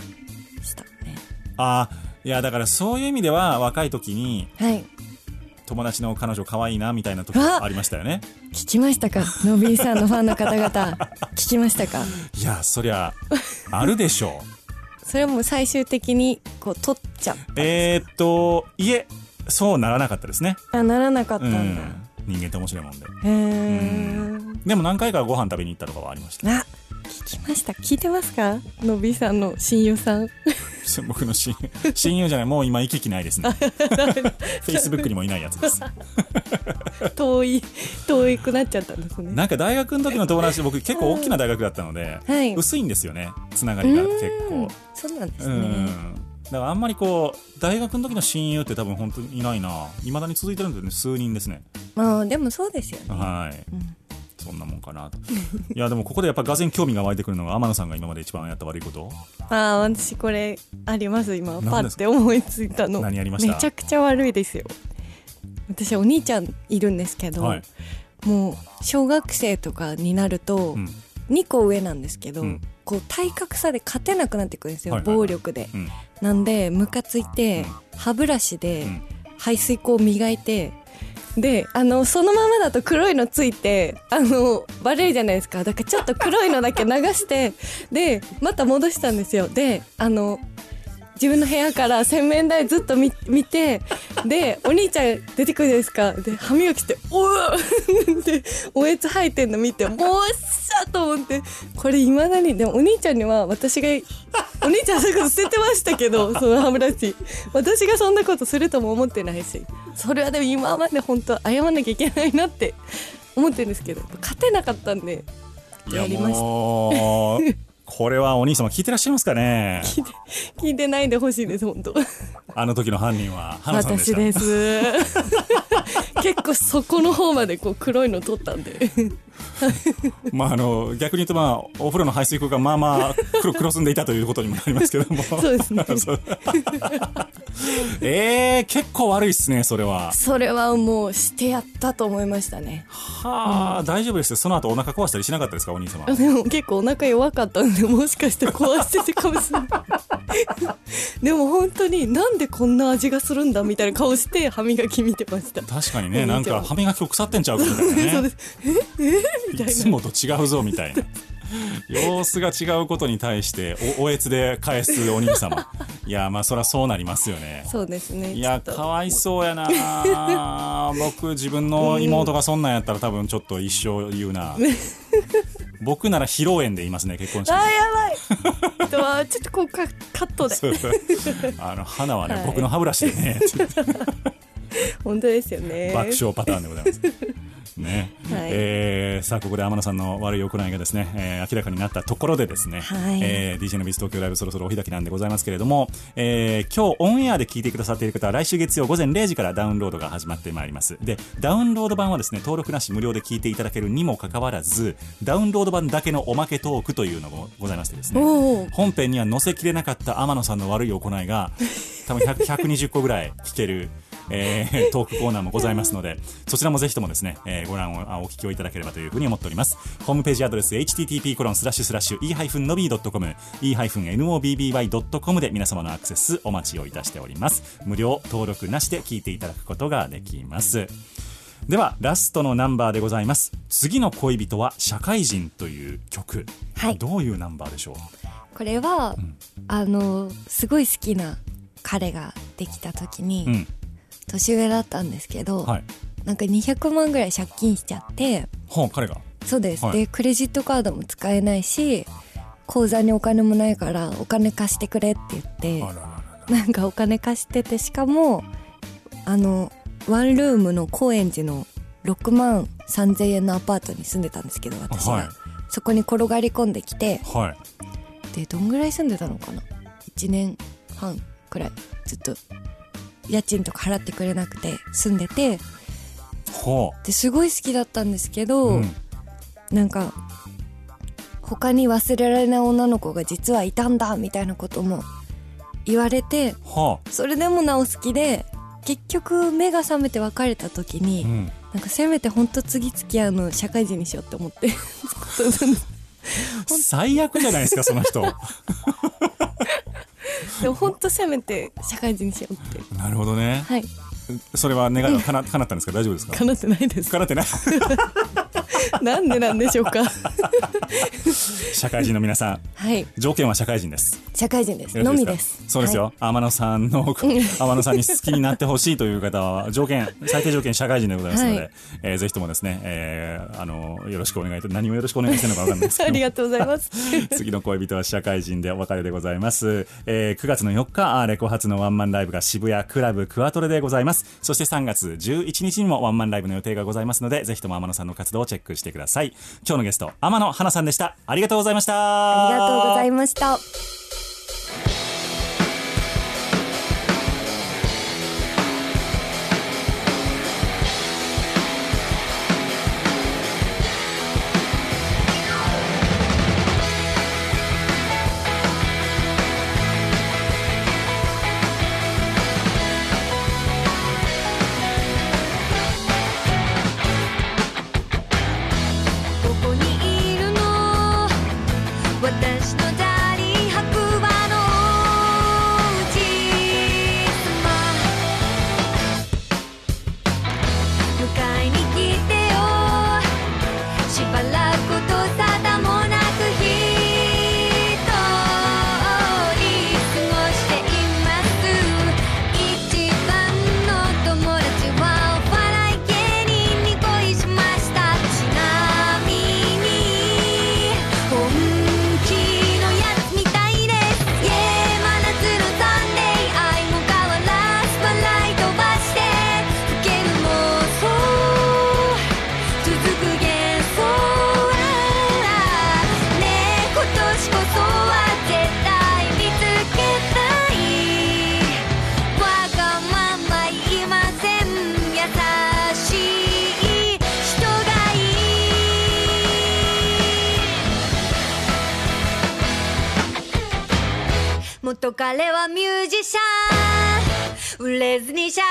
S2: したね。
S1: あーいやだからそういう意味では若い時に
S2: はい。
S1: 友達の彼女可愛いなみたいな時
S2: あ
S1: ありましたよね。
S2: 聞きましたか？のびーさんのファンの方々。聞きましたか？
S1: いやそりゃあるでしょう
S2: それも最終的にこう取っちゃう
S1: えー、っといえそうならなかったですね。
S2: あならなかった
S1: うん
S2: だ、
S1: ん。人間って面白いもんで。
S2: へえ
S1: でも何回かご飯食べに行ったとかはありました
S2: きました。聞いてますか？のびーさんの親友さん。
S1: 僕の親親友じゃないもう今行き来ないですね。フェイスブックにもいないやつです。
S2: 遠い遠くなっちゃったんですね。
S1: なんか大学の時の友達僕結構大きな大学だったので、
S2: はい。
S1: 薄いんですよね。つながりが結構。
S2: そうなんです
S1: う
S2: ね
S1: ん。だからあんまりこう大学の時の親友って多分本当にいないな。いまだに続いてるんで、ね、数人ですね。
S2: まあでもそうですよね。
S1: はい、そんなもんかなと。いやでもここでやっぱがぜん興味が湧いてくるのが天野さんが今まで一番やった悪いこと？
S2: ああ私これあります今。パッて思いついたの。
S1: 何やりました？
S2: めちゃくちゃ悪いですよ。私お兄ちゃんいるんですけど、
S1: はい。
S2: もう小学生とかになると、
S1: うん。
S2: 2個上なんですけど、
S1: うん。
S2: こう体格差で勝てなくなってくるんですよ、
S1: はいはいはい。
S2: 暴力で、
S1: うん。
S2: なんでムカついて、歯ブラシで
S1: うん。
S2: 排水口を磨いてであのそのままだと黒いのついてあのバレるじゃないですか。だからちょっと黒いのだけ流してでまた戻したんですよ。であの自分の部屋から洗面台ずっと見見てでお兄ちゃん出てくるじゃないですか。で歯磨きして「おう! 」でおえつ吐いてんの見てもうっしゃと思って。これいまだにでもお兄ちゃんには私がお兄ちゃんそういうこと捨ててましたけど その歯ブラシ。私がそんなことするとも思ってないし。それはでも今まで本当謝らなきゃいけないなって思ってるんですけど勝てなかったんで
S1: いや
S2: やりました
S1: これはお兄様聞いてらっしゃいますかね？
S2: 聞いてないでほしいです本当。
S1: あの時の犯人は花さんでした。
S2: 私です。結構そこの方までこう黒いの取ったんで
S1: まああの逆に言うとまあお風呂の排水口がまあまあ黒 黒ずんでいたということにもなりますけども。
S2: そうですね。
S1: えー、結構悪いっすねそれは。
S2: それはもうしてやったと思いましたね。
S1: はあ、大丈夫ですよ。その後お腹壊したりしなかったですかお兄様
S2: でも結構お腹弱かったんでもしかして壊しててかもしれない。でも本当になんでこんな味がするんだみたいな顔して歯磨き見てました。
S1: 確かにねなんんか歯磨き粉腐ってんちゃうかみたいなねつもと違うぞみたいな。様子が違うことに対しておおえつで返すお兄様。いやまあそりゃそうなりますよね。
S2: そうですね。
S1: いやかわいそうやな。僕自分の妹がそんなんやったら多分ちょっと一生言うな。僕なら披露宴で言いますね結婚式。
S2: あーやばい。とちょっとこうカカットで。
S1: あの花はね、
S2: はい。
S1: 僕の歯ブラシでね。
S2: 本当ですよね。
S1: 爆笑パターンでございます。ね。
S2: はい。
S1: えーさあここで天野さんの悪い行いがですね、えー明らかになったところでですね、
S2: はい。
S1: えー DJ のビス東京ライブそろそろお開きなんでございますけれども、えー今日オンエアで聞いてくださっている方は来週月曜午前0時からダウンロードが始まってまいります。でダウンロード版はですね登録なし無料で聞いていただけるにもかかわらずダウンロード版だけのおまけトークというのがございましてですね本編には載せきれなかった天野さんの悪い行いが多分100 120個ぐらい聞ける、えートークコーナーもございますのでそちらもぜひともですね、えーご覧をあお聞きをいただければというふうに思っております。ホームページアドレス http コロンスラッシュスラッシュ e-nobby.com e-nobby.com で皆様のアクセスお待ちをいたしております。無料登録なしで聞いていただくことができます。ではラストのナンバーでございます。次の恋人は社会人という曲、
S2: はい。
S1: どういうナンバーでしょう？
S2: これは、
S1: ん。
S2: あのすごい好きな彼ができた時に、
S1: うん
S2: 年上だったんですけど、
S1: はい。
S2: なんか200万ぐらい借金しちゃって
S1: はあ彼が？
S2: そうです、
S1: はい。
S2: でクレジットカードも使えないし口座にお金もないからお金貸してくれって言って
S1: あらららら
S2: なんかお金貸しててしかもあのワンルームの高円寺の6万3000円のアパートに住んでたんですけど私は、
S1: はい。
S2: そこに転がり込んできて
S1: はい。
S2: でどんぐらい住んでたのかな？1年半くらいずっと家賃とか払ってくれなくて住んでて。
S1: ほ
S2: ですごい好きだったんですけ
S1: う、
S2: ど、
S1: うん、
S2: なんか他に忘れられない女の子が実はいたんだみたいなことも言われて
S1: は
S2: それでもなお好きで結局目が覚めて別れた時に、
S1: あ、うん、
S2: なんかせめて本当次付き合うの社会人にしようって思って。
S1: 最悪じゃないですかその人
S2: でも本当せめて社会人にしようって。
S1: なるほどね。
S2: はい。
S1: それは願いがかな叶ったんですか？大丈夫ですか？
S2: 叶ってないです。
S1: 叶ってない
S2: なんでなんでしょうか？
S1: 社会人の皆さん。
S2: はい。
S1: 条件は社会人です。
S2: 社会人です。のみです。
S1: そうですよ、天野さんの 天野さんに好きになってほしいという方は条件最低条件社会人でございますので、
S2: はい。
S1: えーぜひともですね、えーあのよろしくお願いと何をよろしくお願いしてるのかわかんないですけど。
S2: ありがとうございます。
S1: 次の恋人は社会人でお別れでございます、えー9月の4日レコ発のワンマンライブが渋谷クラブクアトレでございます。そして3月11日にもワンマンライブの予定がございますのでぜひとも天野さんの活動をチェックしてください。今日のゲスト天野花さんでした。ありがとうございました。
S2: ありがとうございました。
S4: ャ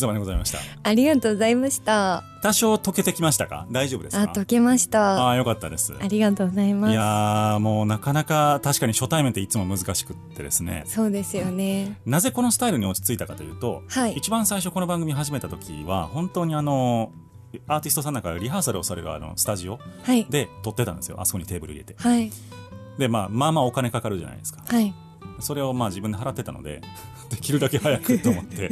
S1: 様でございました。
S2: ありがとうございました。
S1: 多少溶けてきましたか？大丈夫ですか？
S2: あ解けました。
S1: ああよかったです。
S2: ありがとうございます。
S1: いやーもうなかなか確かに初対面っていつも難しくってですね。
S2: そうですよね。
S1: なぜこのスタイルに落ち着いたかというと、
S2: はい。
S1: 一番最初この番組始めた時は本当にあのアーティストさんなんかがリハーサルをされるあのスタジオ
S2: はい。
S1: で撮ってたんですよ。あそこにテーブル入れて。
S2: はい。
S1: でまあまあまあお金かかるじゃないですか。
S2: はい。
S1: それをまあ自分で払ってたのでできるだけ早くと思って。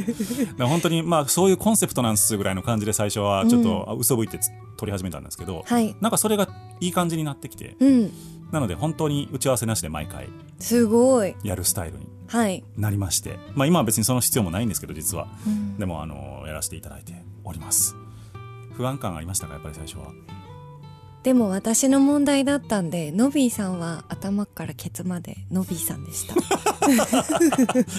S1: 本当にまあそういうコンセプトなんですぐらいの感じで最初はちょっと嘘吹いてつ撮り始めたんですけど、
S2: はい。
S1: なんかそれがいい感じになってきて
S2: うん。
S1: なので本当に打ち合わせなしで毎回
S2: すごい。
S1: やるスタイルに
S2: はい、
S1: なりまして、まあ、今は別にその必要もないんですけど実は、でもあのやらせていただいております。不安感ありましたか？やっぱり最初は
S2: でも私の問題だったんでノビーさんは頭からケツまでノビーさんでした。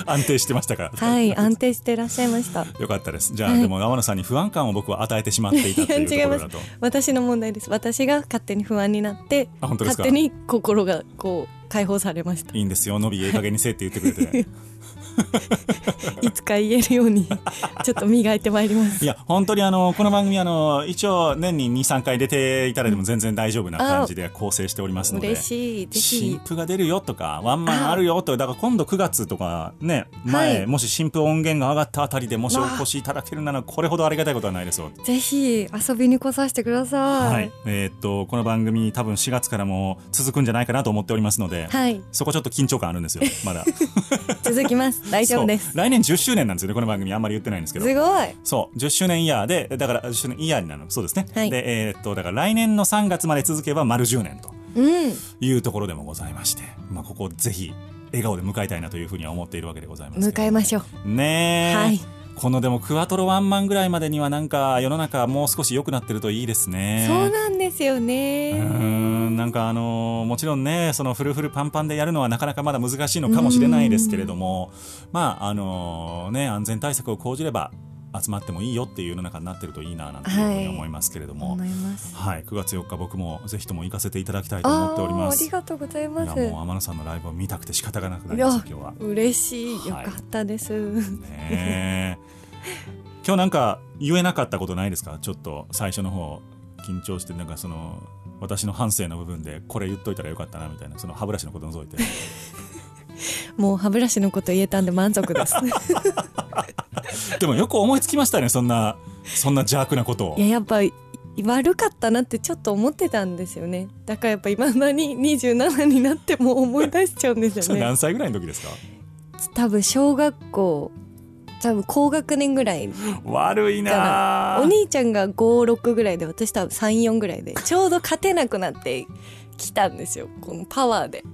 S1: 安定してましたから。
S2: はい安定してらっしゃいました。
S1: よかったです。じゃあ、
S2: はい。
S1: でも天野さんに不安感を僕は与えてしまっていたっていうところだと。
S2: 私の問題です。私が勝手に不安になって
S1: あ本当ですか？
S2: 勝手に心がこう解放されました。
S1: いいんですよ。のびええ加減にせえって言ってくれて
S2: いつか言えるように ちょっと磨いてまいります。
S1: いや本当にあのこの番組あの一応年に23回出ていただいても全然大丈夫な感じで構成しておりますので
S2: 嬉しい。ぜ
S1: 新
S2: ひ
S1: 譜が出るよとかワンマンあるよとだから今度9月とかね前、
S2: はい。
S1: もし新譜音源が上がったあたりでもしお越しいただけるならこれほどありがたいことはないですよ。
S2: ぜひ遊びに来させてくださ
S1: はい。い、えーっとこの番組多分4月からも続くんじゃないかなと思っておりますので、
S2: はい。
S1: そこちょっと緊張感あるんですよまだ。
S2: 続きます大丈夫です。
S1: 来年10周年なんですよねこの番組あんまり言ってないんですけど。
S2: すごい。
S1: そう。10周年イヤーでだから10周年イヤーになるそうですね、
S2: はい。
S1: でえーっとだから来年の3月まで続けば丸10年と
S2: うん。
S1: いうところでもございまして、まあ、ここをぜひ笑顔で迎えたいなというふうには思っているわけでございます
S2: 迎えましょう。
S1: ねえ、
S2: はい
S1: このでもクワトロワンマンぐらいまでにはなんか世の中もう少し良くなってるといいですね。
S2: そうなんですよね。
S1: ん。なんかあのーもちろんねそのフルフルパンパンでやるのはなかなかまだ難しいのかもしれないですけれどもまああのーね安全対策を講じれば集まってもいいよっていう世の中になってるといいななんていうふうに思いますけれども、
S2: 思い。
S1: はい、9月4日僕もぜひとも行かせていただきたいと思っております。
S2: りがとうございます
S1: もう天野さんのライブを見たくて仕方がなくなりました今日は。
S2: 嬉しい。よ
S1: はい
S2: かったです、
S1: ねえ 今日なんか言えなかったことないですか？ちょっと最初の方緊張してなんかその私の反省の部分でこれ言っといたらよかったなみたいなその歯ブラシのこと除いて。
S2: もう歯ブラシのこと言えたんで満足です。
S1: でもよく思いつきましたねそんなそんな邪悪なことを。
S2: いややっぱ悪かったなってちょっと思ってたんですよね。だからやっぱ今だに27になっても思い出しちゃうんです
S1: そ
S2: よね。
S1: れ何歳ぐらいの時ですか？
S2: 多分小学校多分高学年ぐらい
S1: 悪いな。
S2: お兄ちゃんが56ぐらいで私多分34ぐらいでちょうど勝てなくなってきたんですよ。このパワーで。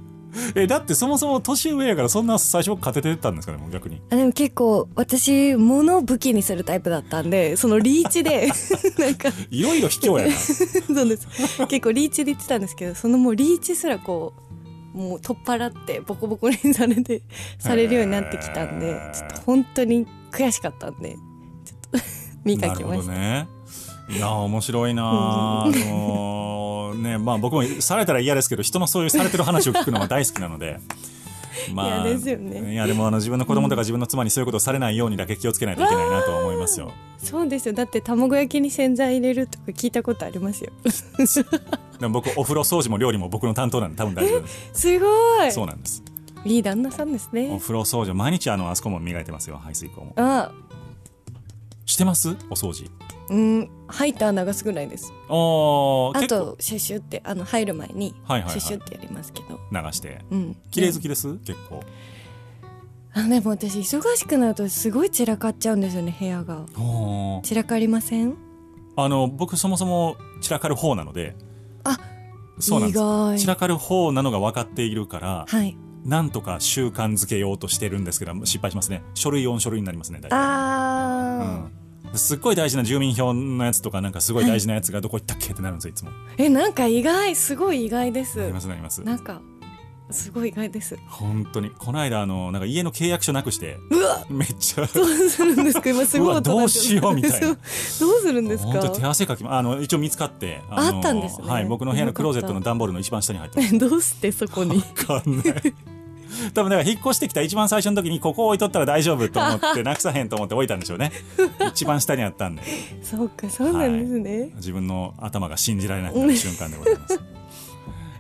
S1: えだってそもそも年上やからそんな最初勝ててたんですかねもう逆に。
S2: あでも結構私物を武器にするタイプだったんでそのリーチで なんか。
S1: いろいろ卑怯やな。
S2: そうです。結構リーチで言ってたんですけどそのもうリーチすらこうもう取っ払ってボコボコにされてされるようになってきたんでちょっと本当に悔しかったんでちょっと磨きました、
S1: ね。いやー面白いな。ああのーねまあ僕もされたら嫌ですけど人のそういうされてる話を聞くのは大好きなのでまあ
S2: 嫌ですよね。
S1: いやでもあの自分の子供とか自分の妻にそういうことをされないようにだけ気をつけないといけないなと思いますよ。
S2: そうですよ。だって卵焼きに洗剤入れるとか聞いたことありますよ。
S1: でも僕お風呂掃除も料理も僕の担当なんで多分大丈夫です。
S2: すごい。
S1: そうなんです。
S2: いい旦那さんです
S1: お
S2: ね
S1: 風呂掃除毎日あのあそこも磨いてますよ。排水口も。
S2: あ。
S1: してます？お掃除
S2: うん入った穴がすぐらいです。あ
S1: おー結構。
S2: とシュッシュってあの入る前に
S1: はいはいはい。
S2: シュッシュってやりますけど、
S1: 流して。
S2: うん。
S1: 綺麗好きです？結構。
S2: あでも私忙しくなるとすごい散らかっちゃうんですよね部屋が。散らかりません？
S1: あの僕そもそも散らかる方なので。
S2: あ
S1: そうなんです。散らかる方なのが分かっているから
S2: はい。
S1: なんとか習慣づけようとしてるんですけど失敗しますね。書類4書類になりますね大体。
S2: あ
S1: うん、すっごい大事な住民票のやつとかなんかすごい大事なやつがどこ行ったっけってなるんですよいつも。
S2: ー、えなんか意外すごい意外です。
S1: なりますなります。
S2: なんかすごい意外です。
S1: 本当に。この間あのなんか家の契約書なくして
S2: うわ！
S1: めっちゃ
S2: どうするんですか？今すごい
S1: どうしようみたいな。
S2: どうするんですか？
S1: 本当手汗かきあの一応見つかっての
S2: あったんですね。
S1: はい僕の部屋のクローゼットの段ボールの一番下に入って
S2: どうしてそこに？
S1: わかんない 多分だから引っ越してきた一番最初の時にここ置いとったら大丈夫と思って なくさへんと思って置いたんでしょうね。一番下にあったんで。
S2: そうかそうなんですね、
S1: 自分の頭が信じられなくなる瞬間でございます。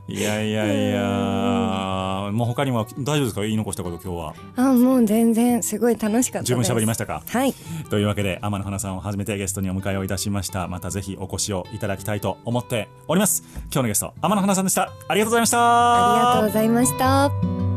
S1: いやいやいやもう他にも大丈夫ですか？言い残したこと今日は。
S2: あもう全然すごい楽しかったです。
S1: 十分喋りましたか？
S2: はい。
S1: というわけで天野花さんを初めてゲストにお迎えをいたしました。またぜひお越しをいただきたいと思っております。今日のゲスト天野花さんでした。ありがとうございました。
S2: ありがとうございました